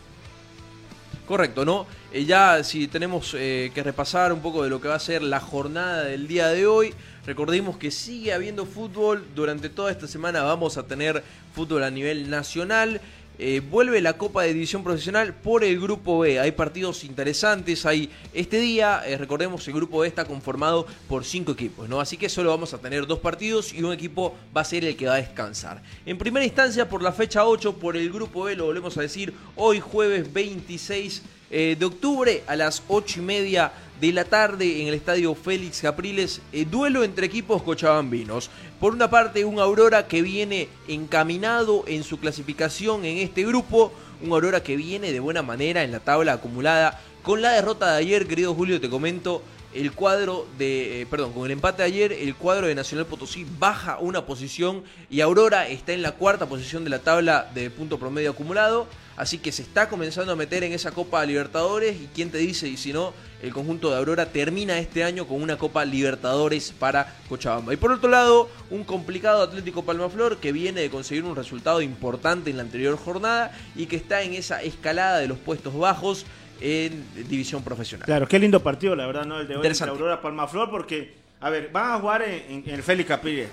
Correcto, ¿no? Eh, ya si tenemos eh, que repasar un poco de lo que va a ser la jornada del día de hoy, recordemos que sigue habiendo fútbol, durante toda esta semana vamos a tener fútbol a nivel nacional. Eh, vuelve la Copa de División Profesional por el Grupo B. Hay partidos interesantes. Hay este día, eh, recordemos, el Grupo B está conformado por cinco equipos, ¿no? Así que solo vamos a tener dos partidos y un equipo va a ser el que va a descansar. En primera instancia, por la fecha 8, por el Grupo B, lo volvemos a decir, hoy jueves 26 eh, de octubre a las 8 y media de la tarde en el estadio Félix Capriles, eh, duelo entre equipos cochabambinos. Por una parte, un Aurora que viene encaminado en su clasificación en este grupo, un Aurora que viene de buena manera en la tabla acumulada. Con la derrota de ayer, querido Julio, te comento, el cuadro de, eh, perdón, con el empate de ayer, el cuadro de Nacional Potosí baja una posición y Aurora está en la cuarta posición de la tabla de punto promedio acumulado. Así que se está comenzando a meter en esa Copa Libertadores y quién te dice, y si no, el conjunto de Aurora termina este año con una Copa Libertadores para Cochabamba. Y por otro lado, un complicado Atlético Palmaflor que viene de conseguir un resultado importante en la anterior jornada y que está en esa escalada de los puestos bajos en división profesional. Claro, qué lindo partido, la verdad, ¿no? El de hoy Interesante. Aurora Palmaflor, porque, a ver, van a jugar en, el Félix Capriles.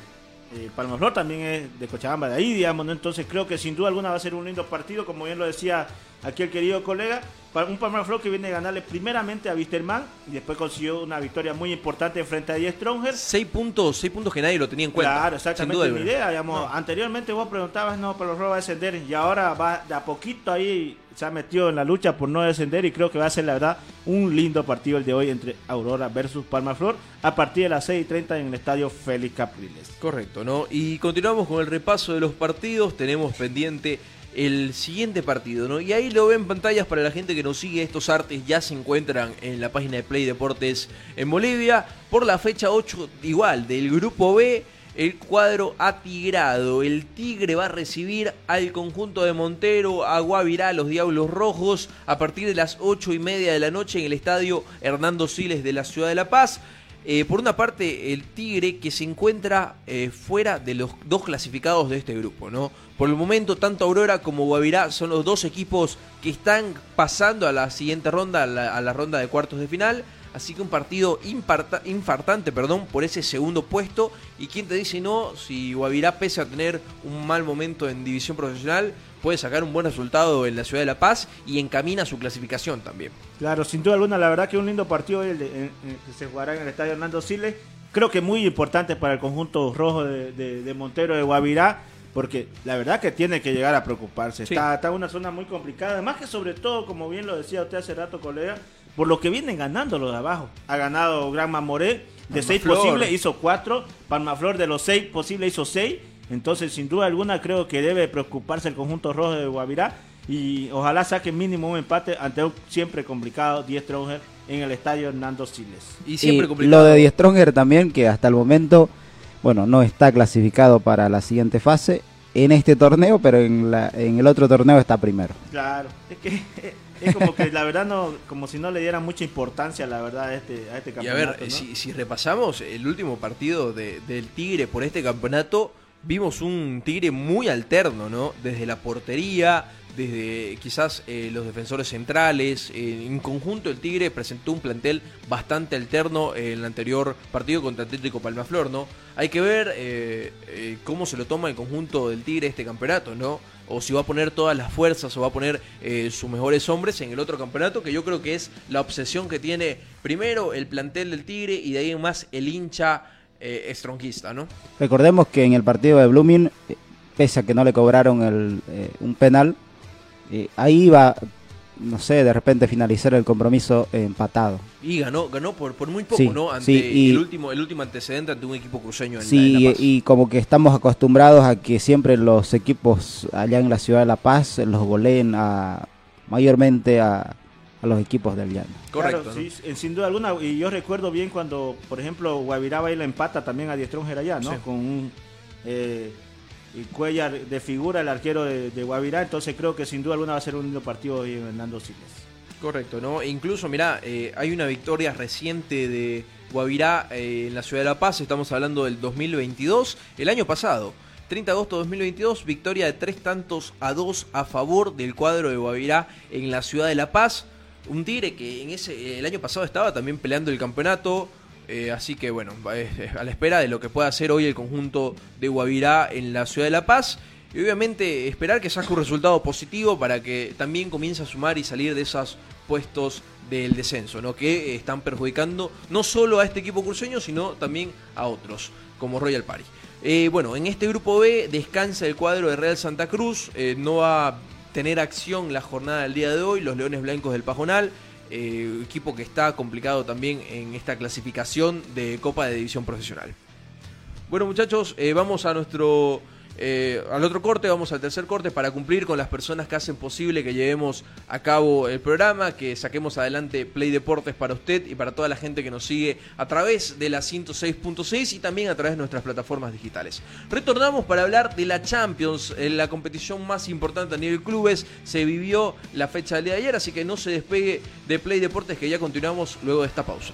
Eh, Palmaflor también es de Cochabamba, de ahí, digamos, ¿no? Entonces creo que sin duda alguna va a ser un lindo partido, como bien lo decía aquí el querido colega. Un Palmaflor que viene a ganarle primeramente a Wisterman y después consiguió una victoria muy importante frente a Die Strongers. Seis puntos, seis puntos que nadie lo tenía en cuenta. Claro, exactamente mi idea, digamos. Anteriormente vos preguntabas, no, pero va a descender y ahora va de a poquito ahí, se ha metido en la lucha por no descender y creo que va a ser la verdad un lindo partido el de hoy entre Aurora versus Palmaflor a partir de las 6 y 30 en el estadio Félix Capriles. Correcto, ¿no? Y continuamos con el repaso de los partidos. Tenemos pendiente el siguiente partido, ¿no? Y ahí lo ven en pantallas para la gente que nos sigue. Estos artes ya se encuentran en la página de Play Deportes en Bolivia. Por la fecha 8, igual, del grupo B. El cuadro atigrado, el Tigre va a recibir al conjunto de Montero, a Guavirá, los Diablos Rojos, a partir de las 8 y media de la noche en el estadio Hernando Siles de la Ciudad de La Paz. Eh, por una parte, el Tigre que se encuentra eh, fuera de los dos clasificados de este grupo, ¿no? Por el momento, tanto Aurora como Guavirá son los dos equipos que están pasando a la siguiente ronda, a la, ronda de cuartos de final. Así que un partido infartante perdón, por ese segundo puesto. Y quién te dice no, si Guavirá, pese a tener un mal momento en división profesional, puede sacar un buen resultado en la ciudad de La Paz y encamina su clasificación también. Claro, sin duda alguna, la verdad que un lindo partido el de- que se jugará en el estadio Hernando Siles. Creo que muy importante para el conjunto rojo de- de Montero de Guavirá, porque la verdad que tiene que llegar a preocuparse. Sí. Está, está en una zona muy complicada, además que sobre todo, como bien lo decía usted hace rato, colega, por lo que vienen ganando los de abajo. Ha ganado Granma Moré, de seis Palmaflor. posibles hizo cuatro, Palmaflor de los seis posibles hizo seis. Entonces, sin duda alguna, creo que debe preocuparse el conjunto rojo de Guavirá y ojalá saque mínimo un empate ante un siempre complicado 10 Stronger en el estadio Hernando Siles. Y siempre Y complicado. lo de Die Stronger también, que hasta el momento, bueno, no está clasificado para la siguiente fase en este torneo, pero en, la, en el otro torneo está primero. Claro, es que es como que la verdad no, como si no le diera mucha importancia, la verdad, a este, a este Y a campeonato. ver, ¿no? si, si repasamos el último partido de- del Tigre por este campeonato, vimos un Tigre muy alterno, ¿no? Desde la portería, desde quizás eh, los defensores centrales. eh, en conjunto, el Tigre presentó un plantel bastante alterno en el anterior partido contra Atlético Palmaflor, ¿no? Hay que ver eh, eh, cómo se lo toma el conjunto del Tigre este campeonato, ¿no? O si va a poner todas las fuerzas o va a poner eh, sus mejores hombres en el otro campeonato, que yo creo que es la obsesión que tiene primero el plantel del Tigre y de ahí más el hincha eh, estronquista, ¿no? Recordemos que en el partido de Blooming, eh, pese a que no le cobraron el, eh, un penal, eh, ahí iba, no sé, de repente finalizar el compromiso empatado. Y ganó, ganó por, por muy poco, Sí, ¿no? Ante sí, y- el último, el último antecedente ante un equipo cruceño en, la- Sí, en La y, Paz. y como que estamos acostumbrados a que siempre los equipos allá en la ciudad de La Paz los goleen a, mayormente a, a los equipos del llano. Correcto. Claro, ¿no? sí, sin duda alguna. Y yo recuerdo bien cuando, por ejemplo, Guavirá va y la empata también a Die Stronger allá, ¿no? Sí. Con un eh, y Cuellar de figura, el arquero de, Guavirá. Entonces creo que sin duda alguna va a ser un partido hoy en Hernando. Correcto, ¿no? E incluso, mirá, eh, hay una victoria reciente de Guavirá eh, en la ciudad de La Paz, estamos hablando del 2022, el año pasado. 30 de agosto de 2022, victoria de tres tantos a dos a favor del cuadro de Guavirá en la ciudad de La Paz. Un Tigre que en ese el año pasado estaba también peleando el campeonato. Eh, así que bueno, a la espera de lo que pueda hacer hoy el conjunto de Guavirá en la ciudad de La Paz. Y obviamente esperar que saque un resultado positivo para que también comience a sumar y salir de esos puestos del descenso. Que eh, están perjudicando no solo a este equipo cruceño, sino también a otros, como Royal Party. Eh, bueno, en este grupo B descansa el cuadro de Real Santa Cruz, no va a tener acción la jornada del día de hoy, los Leones Blancos del Pajonal, eh, equipo que está complicado también en esta clasificación de Copa de División Profesional. Bueno muchachos, eh, vamos a nuestro eh, al otro corte, vamos al tercer corte para cumplir con las personas que hacen posible que llevemos a cabo el programa, que saquemos adelante Play Deportes para usted y para toda la gente que nos sigue a través de la 106.6 y también a través de nuestras plataformas digitales. Retornamos para hablar de la Champions, eh, la competición más importante a nivel clubes. Se vivió la fecha del día de ayer, así que no se despegue de Play Deportes que ya continuamos luego de esta pausa.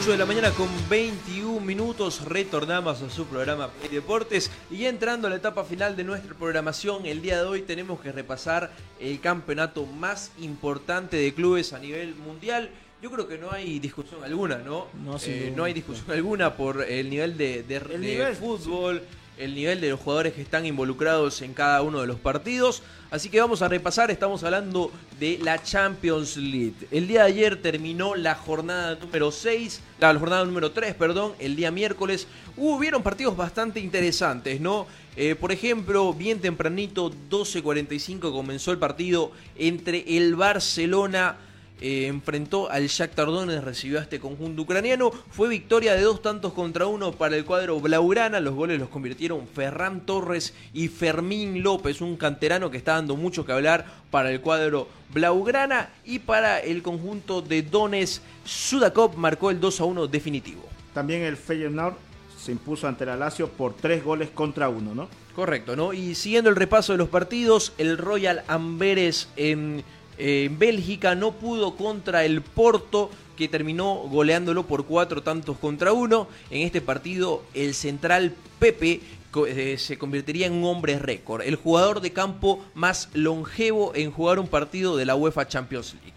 Ocho de la mañana con 21 minutos retornamos a su programa Play Deportes y ya entrando a la etapa final de nuestra programación el día de hoy tenemos que repasar el campeonato más importante de clubes a nivel mundial. Yo creo que no hay discusión alguna, ¿no? No, sin Eh, no hay discusión alguna por el nivel de, de- El de nivel, fútbol, el nivel de los jugadores que están involucrados en cada uno de los partidos. Así que vamos a repasar, estamos hablando de la Champions League. El día de ayer terminó la jornada número 6, la jornada número 3, perdón, el día miércoles. Hubieron partidos bastante interesantes, ¿no? Eh, por ejemplo, bien tempranito, 12.45 comenzó el partido entre el Barcelona eh, enfrentó al Shakhtar Donetsk, recibió a este conjunto ucraniano. Fue victoria de dos tantos contra uno para el cuadro blaugrana. Los goles los convirtieron Ferran Torres y Fermín López, un canterano que está dando mucho que hablar para el cuadro blaugrana. Y para el conjunto de Donetsk, Sudakov marcó el 2 a 1 definitivo. También el Feyenoord se impuso ante la Lazio por tres goles contra uno, ¿no? Correcto, ¿no? Y siguiendo el repaso de los partidos, el Royal Amberes en, eh, en Bélgica no pudo contra el Porto, que terminó goleándolo por cuatro tantos contra uno. En este partido, el central Pepe eh, se convertiría en un hombre récord, el jugador de campo más longevo en jugar un partido de la UEFA Champions League.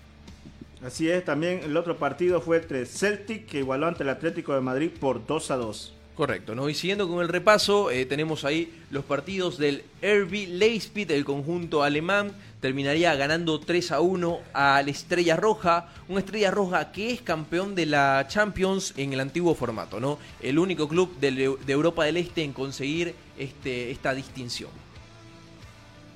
Así es, también el otro partido fue entre Celtic, que igualó ante el Atlético de Madrid por 2 a 2. Correcto, ¿no? Y siguiendo con el repaso, eh, tenemos ahí los partidos del RB Leipzig, el conjunto alemán, terminaría ganando 3 a 1 al Estrella Roja, una Estrella Roja que es campeón de la Champions en el antiguo formato, ¿no? El único club de Europa del Este en conseguir este, esta distinción.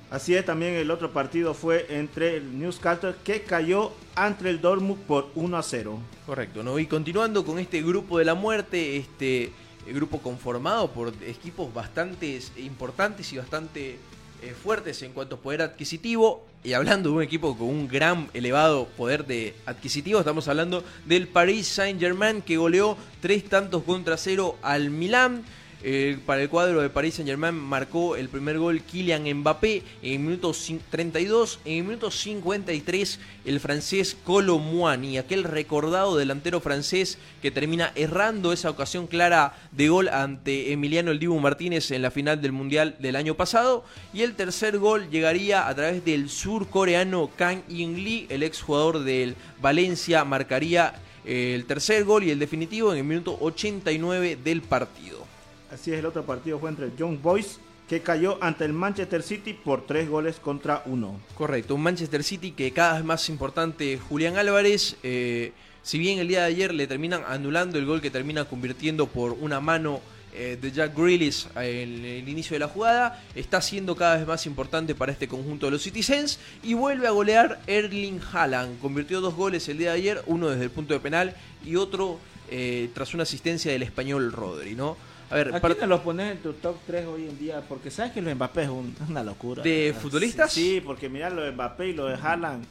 Así es, también el otro partido fue entre el Newcastle, que cayó ante el Dortmund por 1 a 0. Correcto, ¿no? Y continuando con este grupo de la muerte, este grupo conformado por equipos bastante importantes y bastante eh, fuertes en cuanto a poder adquisitivo. Y hablando de un equipo con un gran elevado poder de adquisitivo, estamos hablando del Paris Saint Germain que goleó tres tantos contra cero al Milán. Eh, para el cuadro de Paris Saint Germain marcó el primer gol Kylian Mbappé en el minuto cin- 32. En el minuto 53 el francés Colo Muani, aquel recordado delantero francés que termina errando esa ocasión clara de gol ante Emiliano El Dibu Martínez en la final del Mundial del año pasado. Y el tercer gol llegaría a través del surcoreano Kang In Lee, el exjugador del Valencia, marcaría el tercer gol y el definitivo en el minuto 89 del partido. Así es, el otro partido fue entre el Young Boys, que cayó ante el Manchester City por 3 goles contra 1. Correcto, un Manchester City que cada vez más importante Julián Álvarez, eh, si bien el día de ayer le terminan anulando el gol que termina convirtiendo por una mano eh, de Jack Grealish en el inicio de la jugada, está siendo cada vez más importante para este conjunto de los Citizens y vuelve a golear Erling Haaland, convirtió dos goles el día de ayer, uno desde el punto de penal y otro eh, tras una asistencia del español Rodri, ¿no? A ver, ¿A quién los pones en tu top 3 hoy en día? Porque sabes que los Mbappé es un- una locura. ¿De Sí, futbolistas? Sí, porque mira lo de Mbappé y lo de Haaland.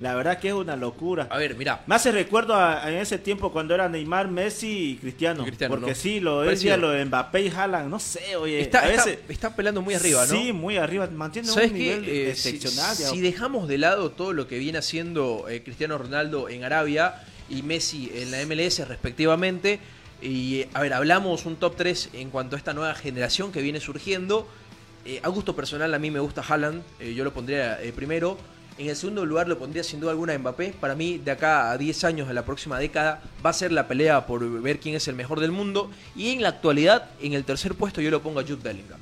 La verdad que es una locura. a ver, mira, Me hace recuerdo a, a en ese tiempo cuando era Neymar, Messi y Cristiano. Y Cristiano, porque ¿no? sí, lo decía lo de Mbappé y Haaland. No sé, oye. está, a está- veces. está pelando muy arriba, ¿no? Sí, muy arriba. Mantiene ¿Sabes un nivel Eh, si, excepcional. ya. si dejamos de lado todo lo que viene haciendo eh, Cristiano Ronaldo en Arabia y Messi en la MLS respectivamente, y a ver, hablamos un top 3 en cuanto a esta nueva generación que viene surgiendo. Eh, a gusto personal a mí me gusta Haaland, eh, yo lo pondría eh, primero. En el segundo lugar lo pondría sin duda alguna Mbappé. Para mí, de acá a 10 años, de la próxima década, va a ser la pelea por ver quién es el mejor del mundo. Y en la actualidad, en el tercer puesto, yo lo pongo a Jude Bellingham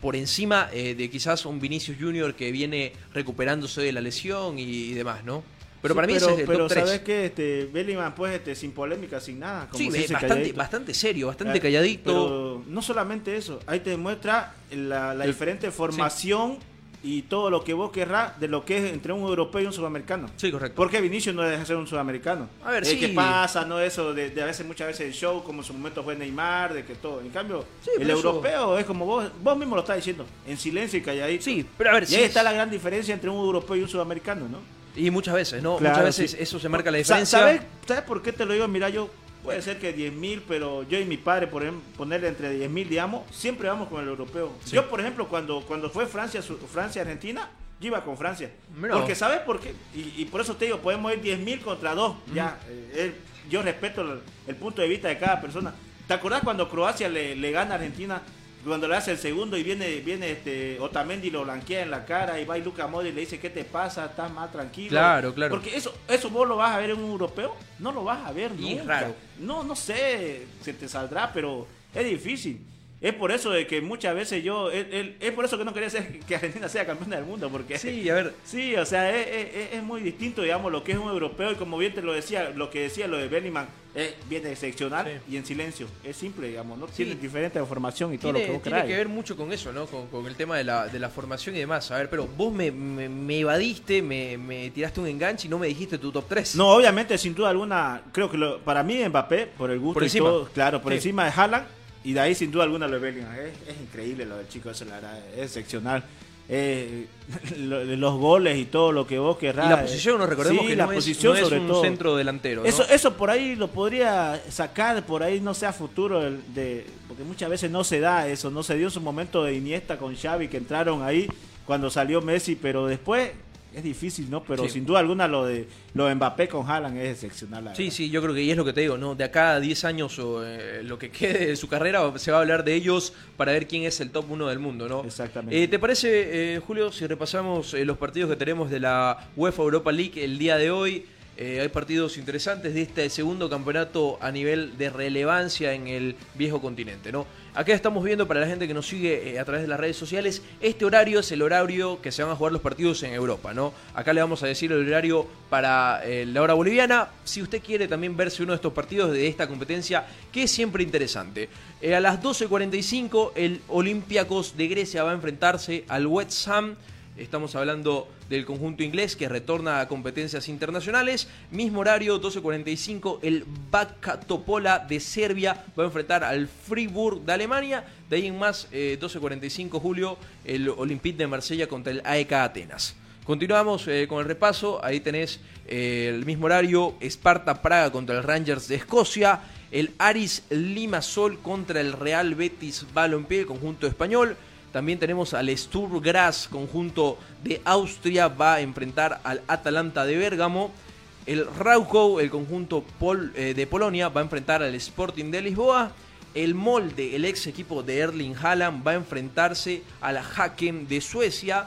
por encima de quizás un Vinicius Junior que viene recuperándose de la lesión y demás, ¿no? Pero Sí, para mí pero, ese es el pero top 3. sabes que este Bellingham pues este sin polémica sin nada como Sí, se dice, bastante, calladito. bastante serio, bastante Eh, calladito. pero no solamente eso ahí te demuestra la, la El- diferente formación y todo lo que vos querrás de lo que es entre un europeo y un sudamericano Sí, correcto. porque Vinicius no deja de ser un sudamericano A ver, Eh, sí. ¿Qué pasa? No eso de, de a veces, muchas veces el show, como en su momento fue Neymar, de que todo. En cambio, Sí, el eso- europeo es como vos, vos mismo lo estás diciendo, en silencio y calladito. Sí, pero a ver, y ahí es- está la gran diferencia entre un europeo y un sudamericano, ¿no? Y muchas veces, ¿no? Claro, muchas veces sí. eso se marca la diferencia. ¿Sabes, ¿Sabes por qué te lo digo? Mira, yo Puede ser que 10 mil, pero yo y mi padre, por ejemplo, ponerle entre 10 mil, digamos, siempre vamos con el europeo. Sí. Yo, por ejemplo, cuando, cuando fue Francia, su- Francia-Argentina, yo iba con Francia. Mira Porque. ¿sabes por qué? Y, y por eso te digo, podemos ir 10 mil contra 2. Ya, eh, yo respeto el, el punto de vista de cada persona. ¿Te acordás cuando Croacia le, le gana a Argentina? Cuando le hace el segundo y viene, viene este Otamendi lo blanquea en la cara y va y Luca Modric le dice, ¿qué te pasa? Estás más tranquilo. Claro, claro. Porque eso, eso vos lo vas a ver en un europeo, no lo vas a ver Y nunca. raro. No, no sé, se te saldrá, pero es difícil. Es por eso de que muchas veces yo, es, es- es por eso que no quería ser, que Argentina sea campeona del mundo, porque Sí, a ver, Sí, o sea, es, es- es muy distinto, digamos, lo que es un europeo y como bien te lo decía, lo que decía lo de Bellingham, es bien excepcional Sí. y en silencio. Es simple, digamos, ¿no? Sí. Tiene diferente formación y todo lo que vos tiene que ver mucho con eso, ¿no? Con, con el tema de la, de la formación y demás. A ver, pero vos me, me- me evadiste, me, me tiraste un enganche y no me dijiste tu top 3. No, obviamente, sin duda alguna, creo que lo- para mí Mbappé, por el gusto Por y todo, claro, por Sí. encima de Haaland, y de ahí sin duda alguna lo de Bellingham. Es, es increíble lo del chico, eso la verdad, es excepcional. Eh, (laughs) lo- los goles y todo lo que vos querrás. Y la posición, nos recordemos Sí, que la no, posición es, no es sobre un todo. centro delantero. ¿no? Eso, eso por ahí lo podría sacar, por ahí no sea futuro, de, porque muchas veces no se da eso, no se dio en su momento de Iniesta con Xavi que entraron ahí cuando salió Messi, pero después es difícil, ¿no? Pero Sí. sin duda alguna lo de lo de Mbappé con Haaland es excepcional. la Sí, verdad. sí, yo creo que y es lo que te digo, ¿no? De acá a 10 años o eh, lo que quede de su carrera se va a hablar de ellos para ver quién es el top 1 del mundo, ¿no? Exactamente. Eh, ¿Te parece, eh, Julio, si repasamos eh, los partidos que tenemos de la UEFA Europa League el día de hoy? Eh, hay partidos interesantes de este segundo campeonato a nivel de relevancia en el viejo continente, ¿no? Acá estamos viendo para la gente que nos sigue eh, a través de las redes sociales, este horario es el horario que se van a jugar los partidos en Europa, ¿no? Acá le vamos a decir el horario para eh, la hora boliviana. Si usted quiere también verse uno de estos partidos de esta competencia, que es siempre interesante. A las 12.45 el Olympiacos de Grecia va a enfrentarse al West Ham. Estamos hablando del conjunto inglés que retorna a competencias internacionales. Mismo horario, 12.45, el Baka Topola de Serbia va a enfrentar al Fribourg de Alemania. De ahí en más, eh, 12.45 julio, el Olympique de Marsella contra el AEK Atenas. Continuamos eh, con el repaso. Ahí tenés eh, el mismo horario. Esparta Praga contra el Rangers de Escocia. El Aris Limassol contra el Real Betis Balompié, el conjunto español. También tenemos al Sturm Graz, conjunto de Austria, va a enfrentar al Atalanta de Bérgamo. El Rauco, el conjunto eh, de Polonia, va a enfrentar al Sporting de Lisboa. El Molde, el ex equipo de Erling Haaland, va a enfrentarse al Haken de Suecia.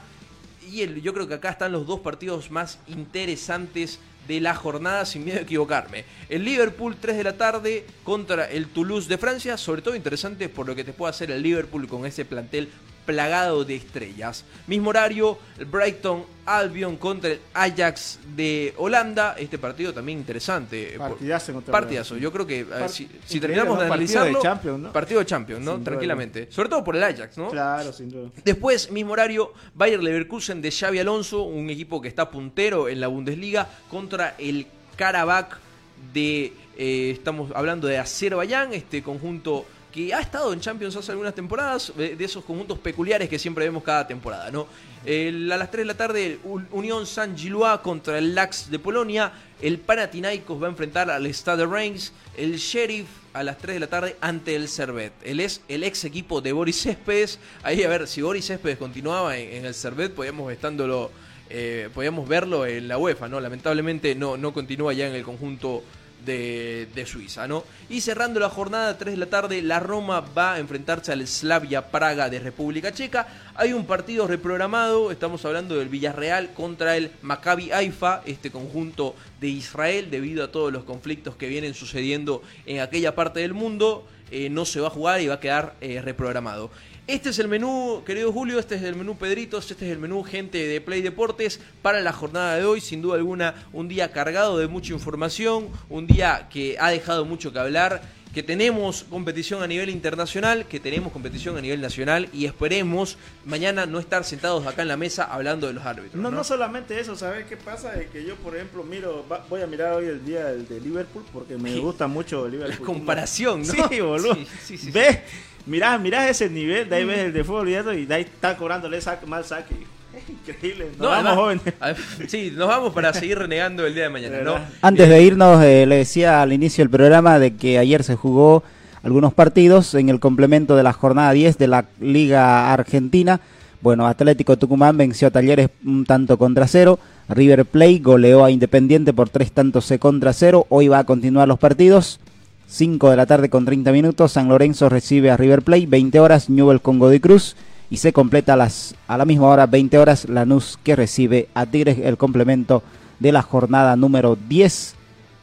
Y yo creo que acá están los dos partidos más interesantes de la jornada, sin miedo a equivocarme. El Liverpool 3 de la tarde contra el Toulouse de Francia, sobre todo interesante por lo que te puede hacer el Liverpool con ese plantel plagado de estrellas. Mismo horario, el Brighton Albion contra el Ajax de Holanda. Este partido también interesante. eh, por- Partidazo Partidazo. Yo creo que ver, si, terminamos de ¿no? Partido de analizarlo, Champions, ¿no? partido de Champions, ¿no? Sin duda Tranquilamente. Sobre todo por el Ajax, ¿no? Claro, sin duda. Después, mismo horario, Bayer Leverkusen de Xavi Alonso, un equipo que está puntero en la Bundesliga, contra el Karabakh de, eh, estamos hablando de Azerbaiyán, este conjunto que ha estado en Champions hace algunas temporadas, de de esos conjuntos peculiares que siempre vemos cada temporada, ¿no? A las 3 de la tarde, Unión San Gilois contra el Lax de Polonia, el Panathinaikos va a enfrentar al Stade Reims, el Sheriff a las 3 de la tarde ante el Servet. Él es el ex equipo de Boris Céspedes. Ahí a ver, si Boris Céspedes continuaba en, en el Servet, podíamos estándolo, eh, podíamos verlo en la UEFA, ¿no? Lamentablemente no, no continúa ya en el conjunto de, Suiza, ¿no? Y cerrando la jornada, 3 de la tarde, la Roma va a enfrentarse al Slavia Praga de República Checa. Hay un partido reprogramado, estamos hablando del Villarreal contra el Maccabi Haifa, este conjunto de Israel, debido a todos los conflictos que vienen sucediendo en aquella parte del mundo, eh, no se va a jugar y va a quedar eh, reprogramado. Este es el menú, querido Julio, este es el menú Pedritos, este es el menú gente de Play Deportes para la jornada de hoy. Sin duda alguna, un día cargado de mucha información, un día que ha dejado mucho que hablar, que tenemos competición a nivel internacional, que tenemos competición a nivel nacional y esperemos mañana no estar sentados acá en la mesa hablando de los árbitros. No, ¿no? no solamente eso, ¿sabes qué pasa? Es que yo, por ejemplo, miro, va- voy a mirar hoy el día del de Liverpool porque me gusta mucho el La Liverpool. comparación, ¿no? Sí, boludo. Sí, sí, sí, ¿Ves? Mirás, mirás ese nivel, de ahí ves el de fútbol y eso, y de ahí está cobrándole saque, (laughs) mal saque. Increíble. Nos No, vamos, además- jóvenes. Sí, nos vamos para seguir renegando el día de mañana. Antes de irnos, eh, le decía al inicio del programa de que ayer se jugó algunos partidos en el complemento de la jornada 10 de la Liga Argentina. Bueno, Atlético Tucumán venció a Talleres un tanto contra cero. River Plate goleó a Independiente por tres tantos C contra cero. Hoy va a continuar los partidos. 5 de la tarde con 30 minutos. San Lorenzo recibe a River Plate. 20 horas Newell con Godoy Cruz. Y se completa a, las, a la misma hora, 20 horas, Lanús que recibe a Tigres el complemento de la jornada número 10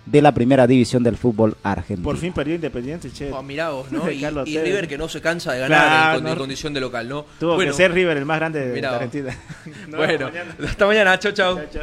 de la primera división del fútbol argentino. Por fin perdió Independiente, che. Oh, mirá vos, ¿no? (laughs) Y. River que no se cansa de ganar Claro, en, condición de local, ¿no? Tuvo Bueno, que ser River el más grande de, vos. Argentina. (laughs) (laughs) Bueno, mañana. hasta mañana, chau, chau. Chao, chao.